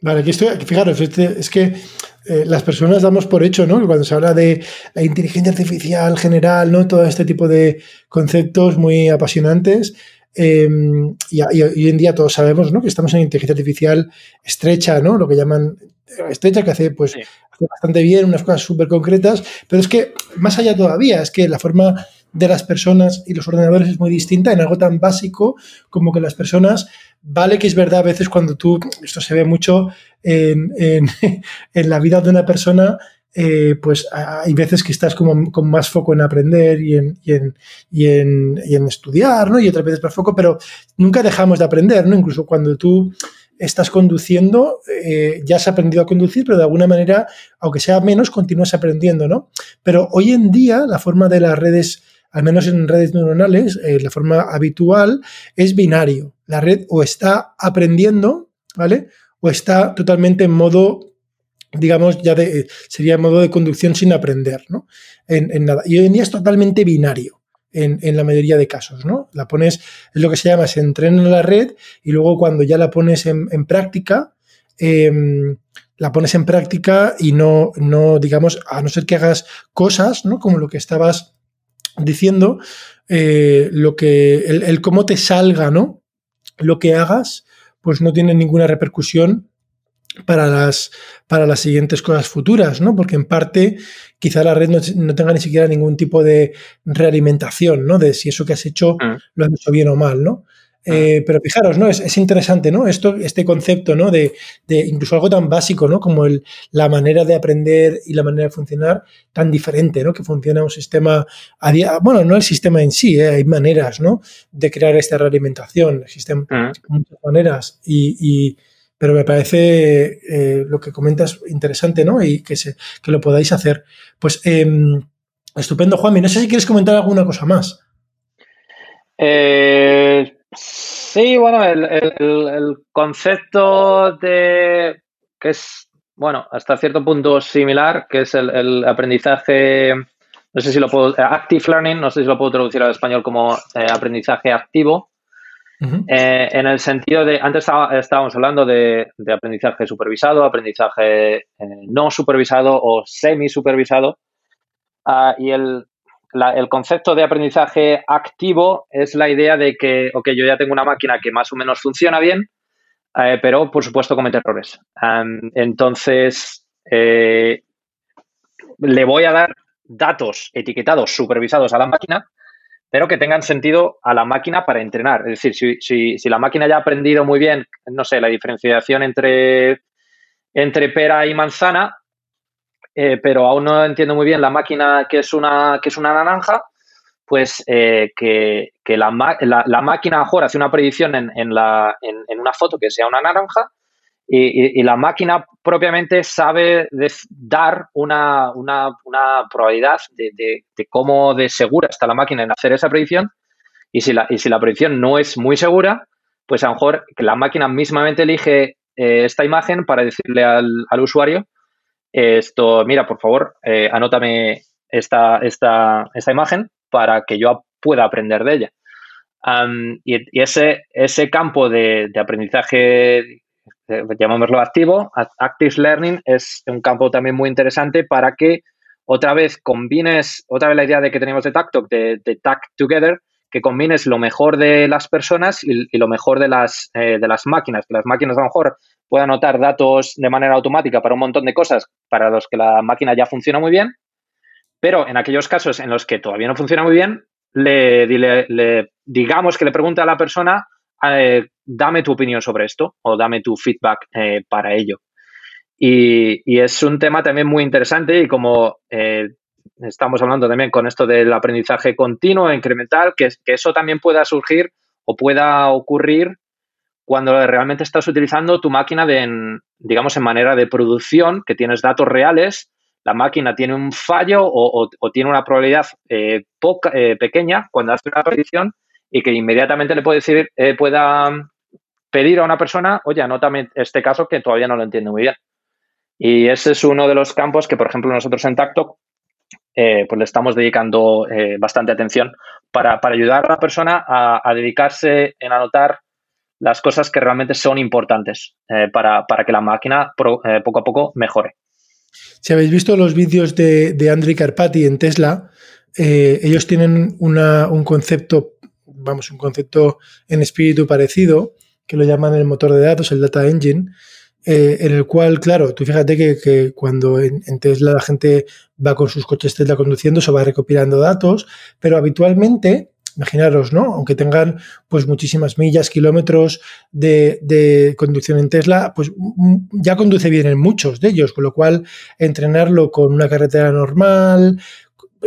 Vale, aquí estoy, fijaros, este, es que eh, las personas damos por hecho, ¿no? Cuando se habla de la inteligencia artificial general, ¿no? Todo este tipo de conceptos muy apasionantes. Em, y, hoy en día todos sabemos, ¿no? Que estamos en inteligencia artificial estrecha, ¿no? Lo que llaman estrecha, que hace, pues, bastante bien, unas cosas súper concretas, pero es que más allá todavía, es que la forma de las personas y los ordenadores es muy distinta en algo tan básico como que las personas, vale que es verdad a veces cuando tú, esto se ve mucho en, en (laughs) la vida de una persona, eh, pues hay veces que estás como con más foco en aprender y en, y en, y en, y en estudiar, ¿no? Y otras veces más foco, pero nunca dejamos de aprender, ¿no? Incluso cuando tú estás conduciendo, eh, ya has aprendido a conducir, pero de alguna manera, aunque sea menos, continúas aprendiendo, ¿no? Pero hoy en día la forma de las redes, al menos en redes neuronales, eh, la forma habitual es binario. La red o está aprendiendo, ¿vale? O está totalmente en modo digamos, ya de, sería modo de conducción sin aprender, ¿no? En, nada. Y hoy en día es totalmente binario en, la mayoría de casos, ¿no? La pones, es lo que se llama, se entrena en la red y luego cuando ya la pones en, práctica, em, la pones en práctica y no, no, digamos, a no ser que hagas cosas, ¿no? Como lo que estabas diciendo, eh, lo que, el, el cómo te salga, ¿no? Lo que hagas, pues no tiene ninguna repercusión para las, para las siguientes cosas futuras, ¿no? Porque en parte quizá la red no, tenga ni siquiera ningún tipo de realimentación, ¿no? De si eso que has hecho mm. lo has hecho bien o mal, ¿no? Mm. Eh, pero fijaros, ¿no? Es, interesante, ¿no? Esto, este concepto, ¿no? De, de, incluso algo tan básico, ¿no? Como el, la manera de aprender y la manera de funcionar tan diferente, ¿no? Que funciona un sistema a día, bueno, no el sistema en sí, ¿eh? hay maneras, ¿no? De crear esta realimentación, existen mm. muchas maneras y pero me parece eh, lo que comentas interesante, ¿no? Y que, se, que lo podáis hacer. Pues em, estupendo, Juanmi. No sé si quieres comentar alguna cosa más. Eh, sí, bueno, el, concepto de que es, bueno, hasta cierto punto similar, que es el, aprendizaje, no sé si lo puedo, active learning, no sé si lo puedo traducir al español como eh, aprendizaje activo, eh, en el sentido de, antes estábamos hablando de, aprendizaje supervisado, aprendizaje eh, no supervisado o semi-supervisado. Ah, y el, concepto de aprendizaje activo es la idea de que, ok, yo ya tengo una máquina que más o menos funciona bien, eh, pero por supuesto comete errores. entonces, le voy a dar datos etiquetados, supervisados a la máquina pero que tengan sentido a la máquina para entrenar. Es decir, si, si, la máquina ya ha aprendido muy bien, no sé, la diferenciación entre, entre pera y manzana, eh, pero aún no entiendo muy bien la máquina que es una, que es una naranja, pues eh, que, la, la, máquina mejor hace una predicción en, en, la, en una foto que sea una naranja y, la máquina propiamente sabe dar una, probabilidad de, cómo de segura está la máquina en hacer esa predicción. Y si la, y si la predicción no es muy segura, pues a lo mejor que la máquina mismamente elige eh, esta imagen para decirle al, usuario, esto, mira, por favor, eh, anótame esta, esta, esta imagen para que yo pueda aprender de ella. y, ese, ese campo de, aprendizaje eh, llamémoslo activo, Active Learning es un campo también muy interesante para que otra vez combines, otra vez la idea de que tenemos de TACTOC, de, de TAC Together, que combines lo mejor de las personas y, lo mejor de las, eh, de las máquinas, que las máquinas a lo mejor puedan anotar datos de manera automática para un montón de cosas para los que la máquina ya funciona muy bien, pero en aquellos casos en los que todavía no funciona muy bien, le digamos que le pregunte a la persona eh, dame tu opinión sobre esto o dame tu feedback eh, para ello. Y, es un tema también muy interesante y como eh, estamos hablando también con esto del aprendizaje continuo, incremental, que, que eso también pueda surgir o pueda ocurrir cuando realmente estás utilizando tu máquina de, digamos, en manera de producción, que tienes datos reales, la máquina tiene un fallo o, tiene una probabilidad poca, pequeña cuando hace una predicción y que inmediatamente le puede decir, eh, pueda pedir a una persona, oye, anótame este caso que todavía no lo entiendo muy bien. Y ese es uno de los campos que, por ejemplo, nosotros en Tacto eh, pues le estamos dedicando eh, bastante atención para, ayudar a la persona a, dedicarse en anotar las cosas que realmente son importantes para, que la máquina poco a poco mejore. Si habéis visto los vídeos de, de Karpati en Tesla, ellos tienen un concepto vamos, un concepto en espíritu parecido, que lo llaman el motor de datos, el Data Engine, eh, en el cual, claro, tú fíjate que, cuando en, Tesla la gente va con sus coches Tesla conduciendo, se va recopilando datos, pero habitualmente, imaginaros, ¿no? Aunque tengan pues muchísimas millas, kilómetros de, de conducción en Tesla, pues ya conduce bien en muchos de ellos, con lo cual entrenarlo con una carretera normal,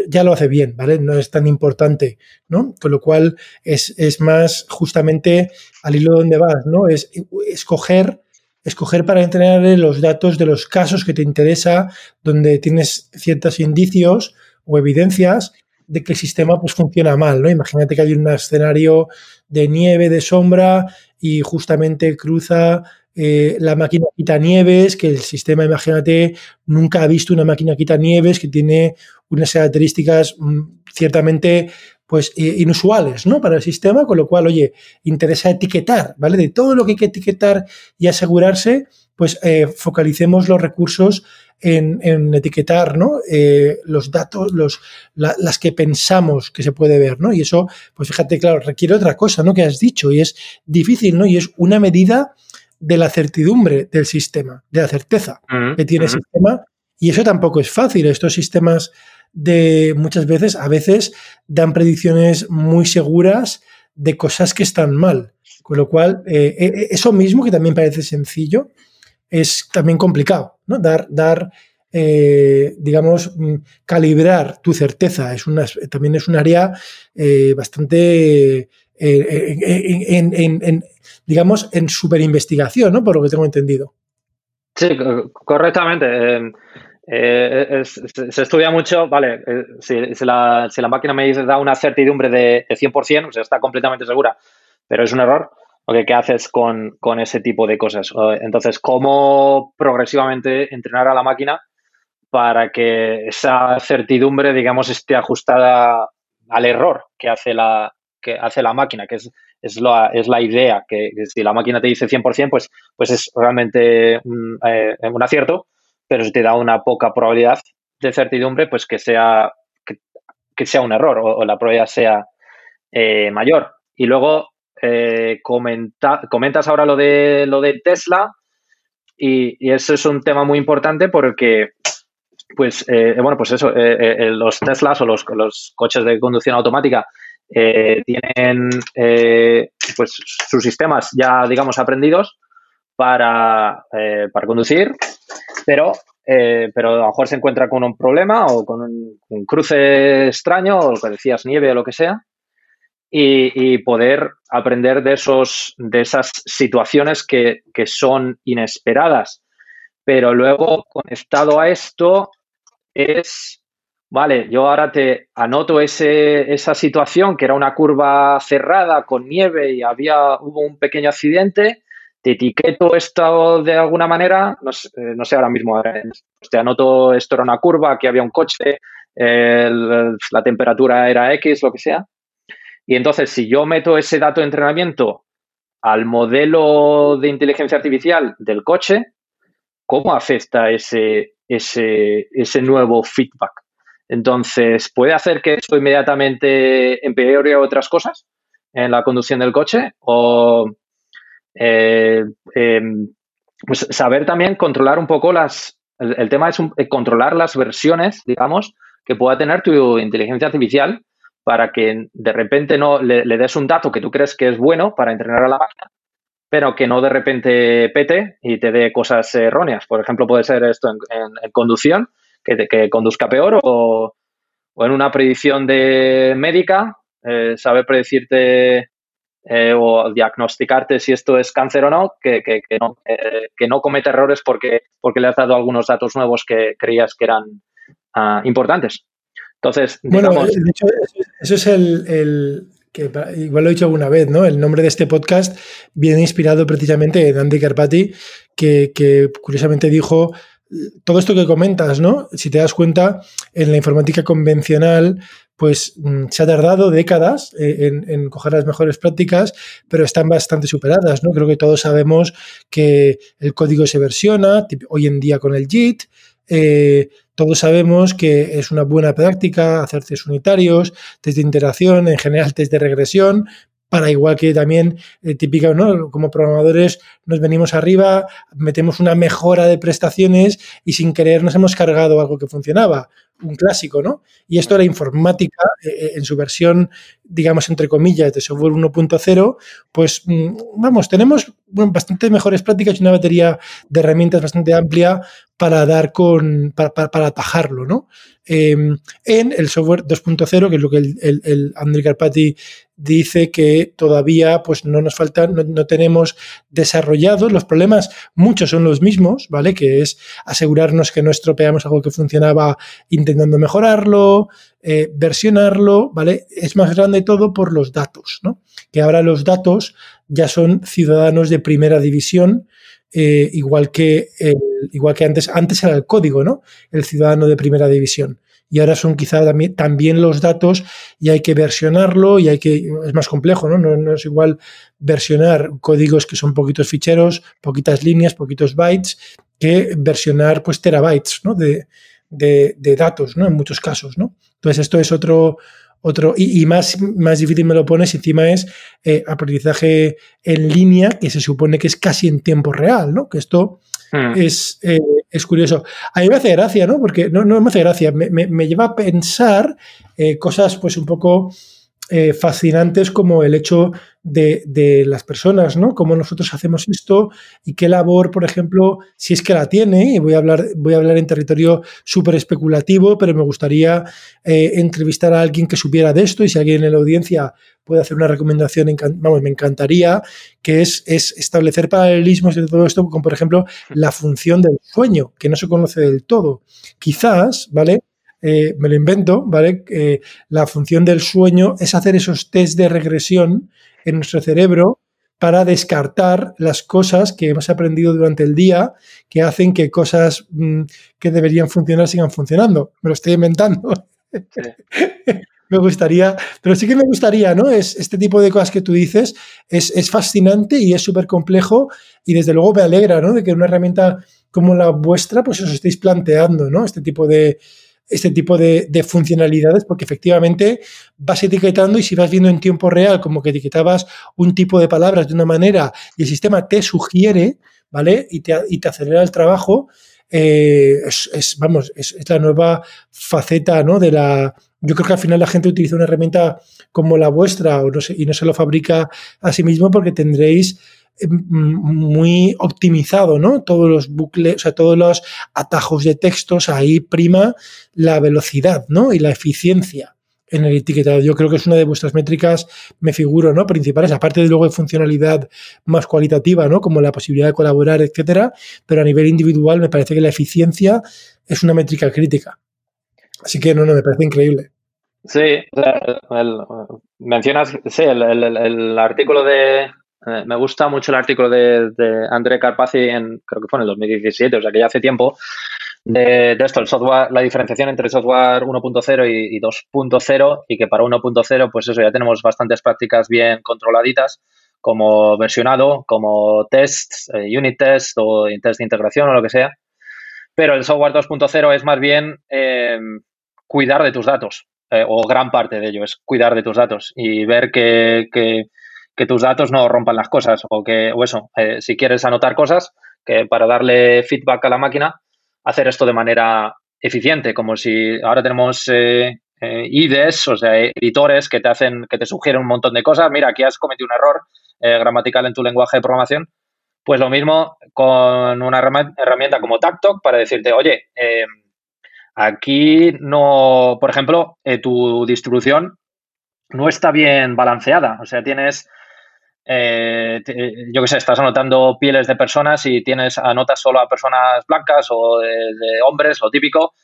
ya lo hace bien, ¿vale? No es tan importante, ¿no? Con lo cual es, es más justamente al hilo donde vas, ¿no? Es escoger escoger para entrenar los datos de los casos que te interesa, donde tienes ciertos indicios o evidencias de que el sistema pues, funciona mal. ¿no? Imagínate que hay un escenario de nieve, de sombra, y justamente cruza eh, la máquina quita nieves, que el sistema, imagínate, nunca ha visto una máquina quita nieves que tiene unas características mm, ciertamente pues inusuales, ¿no? Para el sistema, con lo cual, oye, interesa etiquetar, ¿vale? De todo lo que hay que etiquetar y asegurarse, pues eh, focalicemos los recursos en, etiquetar, ¿no? Eh, los datos, los, las que pensamos que se puede ver, ¿no? Y eso, pues fíjate, claro, requiere otra cosa, ¿no? Que has dicho, y es difícil, ¿no? Y es una medida de la certidumbre del sistema, de la certeza mm, que tiene el sistema, y eso tampoco es fácil. Estos sistemas de muchas veces, a veces dan predicciones muy seguras de cosas que están mal. Con lo cual, eh, eh, eh, eso mismo, que también parece sencillo, es también complicado, ¿no? Dar, dar digamos, mm, calibrar tu certeza es una, también es un área bastante, en, digamos, en superinvestigación, ¿no? Por lo que tengo entendido. Sí, correctamente. Eh, se estudia mucho, vale, eh, si, la, máquina me da una certidumbre de, 100%, o sea, está completamente segura, pero es un error, ¿qué haces con, ese tipo de cosas? Entonces, ¿cómo progresivamente entrenar a la máquina para que esa certidumbre, digamos, esté ajustada al error que hace la, que hace la máquina, que es, es, la, es la idea, que, si la máquina te dice 100%, pues, pues es realmente un eh, acierto pero si te da una poca probabilidad de certidumbre, pues que sea, que, sea un error o, la probabilidad sea eh, mayor. Y luego eh, comentas ahora lo de, lo de Tesla y, eso es un tema muy importante porque pues eh, bueno, pues eso, los Teslas o los, los, coches de conducción automática tienen pues sus sistemas ya, digamos, aprendidos para, para conducir pero, eh, pero a lo mejor se encuentra con un problema o con un, cruce extraño o lo que decías, nieve o lo que sea, y, poder aprender de, esos, de esas situaciones que, son inesperadas. Pero luego, conectado a esto, es, vale, yo ahora te anoto ese, esa situación que era una curva cerrada con nieve y había, hubo un pequeño accidente te etiqueto esto de alguna manera, no sé, eh, ahora mismo, te anoto esto era una curva, aquí había un coche, la temperatura era X, lo que sea. Y entonces, si yo meto ese dato de entrenamiento al modelo de inteligencia artificial del coche, ¿cómo afecta ese, ese, ese nuevo feedback? Entonces, ¿puede hacer que esto inmediatamente empeore otras cosas en la conducción del coche? ¿O eh, em, pues saber también controlar un poco las, el, tema es eh, controlar las versiones, digamos, que pueda tener tu inteligencia artificial para que de repente no le, des un dato que tú crees que es bueno para entrenar a la máquina, pero que no de repente pete y te dé cosas erróneas. Por ejemplo, puede ser esto en, conducción, que, que, conduzca peor o, o, en una predicción de médica, eh, saber predecirte eh, o diagnosticarte si esto es cáncer o no, que, que, no, eh, que no cometa errores porque, porque le has dado algunos datos nuevos que creías que eran ah, importantes. Entonces, digamos, bueno, de hecho, eso es el, que igual lo he dicho alguna vez, ¿no? El nombre de este podcast viene inspirado precisamente en Andy Carpati, que, que curiosamente dijo todo esto que comentas, ¿no? Si te das cuenta, en la informática convencional pues mm, se ha tardado décadas eh, en, coger las mejores prácticas, pero están bastante superadas, ¿no? Creo que todos sabemos que el código se versiona, hoy en día con el JIT, eh, todos sabemos que es una buena práctica hacer test unitarios, test de interacción, en general test de regresión, para igual que también eh, típica, ¿no? Como programadores nos venimos arriba, metemos una mejora de prestaciones y sin querer nos hemos cargado algo que funcionaba un clásico, ¿no? Y esto la informática, eh, eh, en su versión, digamos, entre comillas, de software 1.0, pues mm, vamos, tenemos bastante mejores prácticas y una batería de herramientas bastante amplia para dar con, para, atajarlo, ¿no? Em, en el software 2.0, que es lo que el, el, el André Carpati dice que todavía pues no nos faltan, no, tenemos desarrollados. Los problemas, muchos son los mismos, ¿vale? Que es asegurarnos que no estropeamos algo que funcionaba intentando mejorarlo, eh, versionarlo, ¿vale? Es más grande todo por los datos, ¿no? Que ahora los datos ya son ciudadanos de primera división, eh, igual, que, igual que antes, antes era el código, ¿no? El ciudadano de primera división y ahora son quizá también, los datos y hay que versionarlo y hay que, es más complejo, ¿no? ¿no? es igual versionar códigos que son poquitos ficheros, poquitas líneas, poquitos bytes, que versionar pues terabytes, ¿no? De, datos, ¿no? En muchos casos, ¿no? Entonces esto es otro, otro, y, más, más difícil me lo pones encima es eh, aprendizaje en línea, que se supone que es casi en tiempo real, ¿no? Que esto hmm. es, eh, es curioso. A mí me hace gracia, ¿no? Porque no, no me hace gracia, me, me, lleva a pensar eh, cosas pues un poco eh, fascinantes como el hecho de, de, las personas, ¿no? Cómo nosotros hacemos esto y qué labor, por ejemplo, si es que la tiene, y voy a hablar, voy a hablar en territorio súper especulativo, pero me gustaría eh, entrevistar a alguien que supiera de esto y si alguien en la audiencia puede hacer una recomendación, vamos, me encantaría, que es, es establecer paralelismos de todo esto, como por ejemplo la función del sueño, que no se conoce del todo. Quizás, ¿vale? Eh, me lo invento, ¿vale? Eh, la función del sueño es hacer esos test de regresión en nuestro cerebro para descartar las cosas que hemos aprendido durante el día que hacen que cosas mm, que deberían funcionar sigan funcionando. Me lo estoy inventando. (laughs) me gustaría, pero sí que me gustaría, ¿no? Es, este tipo de cosas que tú dices es, es fascinante y es súper complejo y desde luego me alegra, ¿no? De que una herramienta como la vuestra, pues os estéis planteando, ¿no? Este tipo de, este tipo de, funcionalidades porque efectivamente vas etiquetando y si vas viendo en tiempo real como que etiquetabas un tipo de palabras de una manera y el sistema te sugiere, ¿vale? Y te, y te acelera el trabajo, eh, es, vamos, es, la nueva faceta, ¿no? De la... Yo creo que al final la gente utiliza una herramienta como la vuestra o no y no se lo fabrica a sí mismo porque tendréis muy optimizado, ¿no? Todos los bucles, o sea, todos los atajos de textos, ahí prima la velocidad, ¿no? Y la eficiencia en el etiquetado. Yo creo que es una de vuestras métricas, me figuro, ¿no? Principales, aparte de luego de funcionalidad más cualitativa, ¿no? Como la posibilidad de colaborar, etcétera, pero a nivel individual me parece que la eficiencia es una métrica crítica. Así que no, no, me parece increíble. Sí, mencionas, sí, el artículo de, eh, me gusta mucho el artículo de, de André Carpazzi en, creo que fue en el 2017, o sea que ya hace tiempo, de, esto, el software, la diferenciación entre software 1.0 y, 2.0 y que para 1.0, pues eso, ya tenemos bastantes prácticas bien controladitas, como versionado, como tests, eh, unit test o test de integración o lo que sea. Pero el software 2.0 es más bien eh, cuidar de tus datos, o gran parte de ello es cuidar de tus datos y ver que que tus datos no rompan las cosas o que, o eso, eh, si quieres anotar cosas, que para darle feedback a la máquina, hacer esto de manera eficiente, como si ahora tenemos eh, eh, IDEs, o sea, editores que te hacen, que te sugieren un montón de cosas. Mira, aquí has cometido un error gramatical en tu lenguaje de programación. Pues lo mismo con una herramienta como TacTalk para decirte, oye, aquí no, por ejemplo, tu distribución no está bien balanceada. O sea, tienes eh, yo qué sé, estás anotando pieles de personas y tienes anotas solo a personas blancas o de, hombres, lo típico,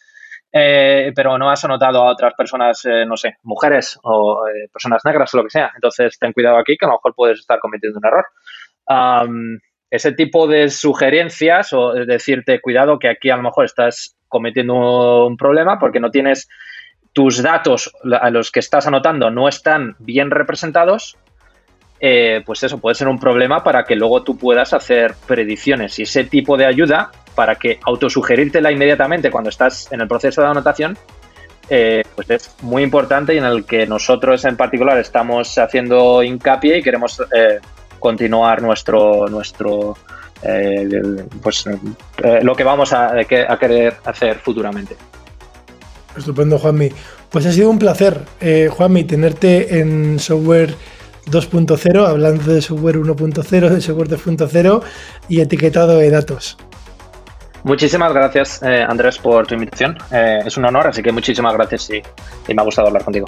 eh, pero no has anotado a otras personas, eh, no sé, mujeres o personas negras o lo que sea. Entonces, ten cuidado aquí que a lo mejor puedes estar cometiendo un error. ese tipo de sugerencias o decirte, cuidado que aquí a lo mejor estás cometiendo un problema porque no tienes tus datos a los que estás anotando no están bien representados eh, pues eso puede ser un problema para que luego tú puedas hacer predicciones. Y ese tipo de ayuda, para que autosugerírtela inmediatamente cuando estás en el proceso de anotación, pues es muy importante y en el que nosotros en particular estamos haciendo hincapié y queremos continuar nuestro, nuestro pues lo que vamos a, a querer hacer futuramente. Estupendo, Juanmi. Pues ha sido un placer, eh, Juanmi, tenerte en software 2.0, hablando de software 1.0, de software 2.0 y etiquetado de datos. Muchísimas gracias, eh, Andrés, por tu invitación. Eh, es un honor, así que muchísimas gracias y me ha gustado hablar contigo.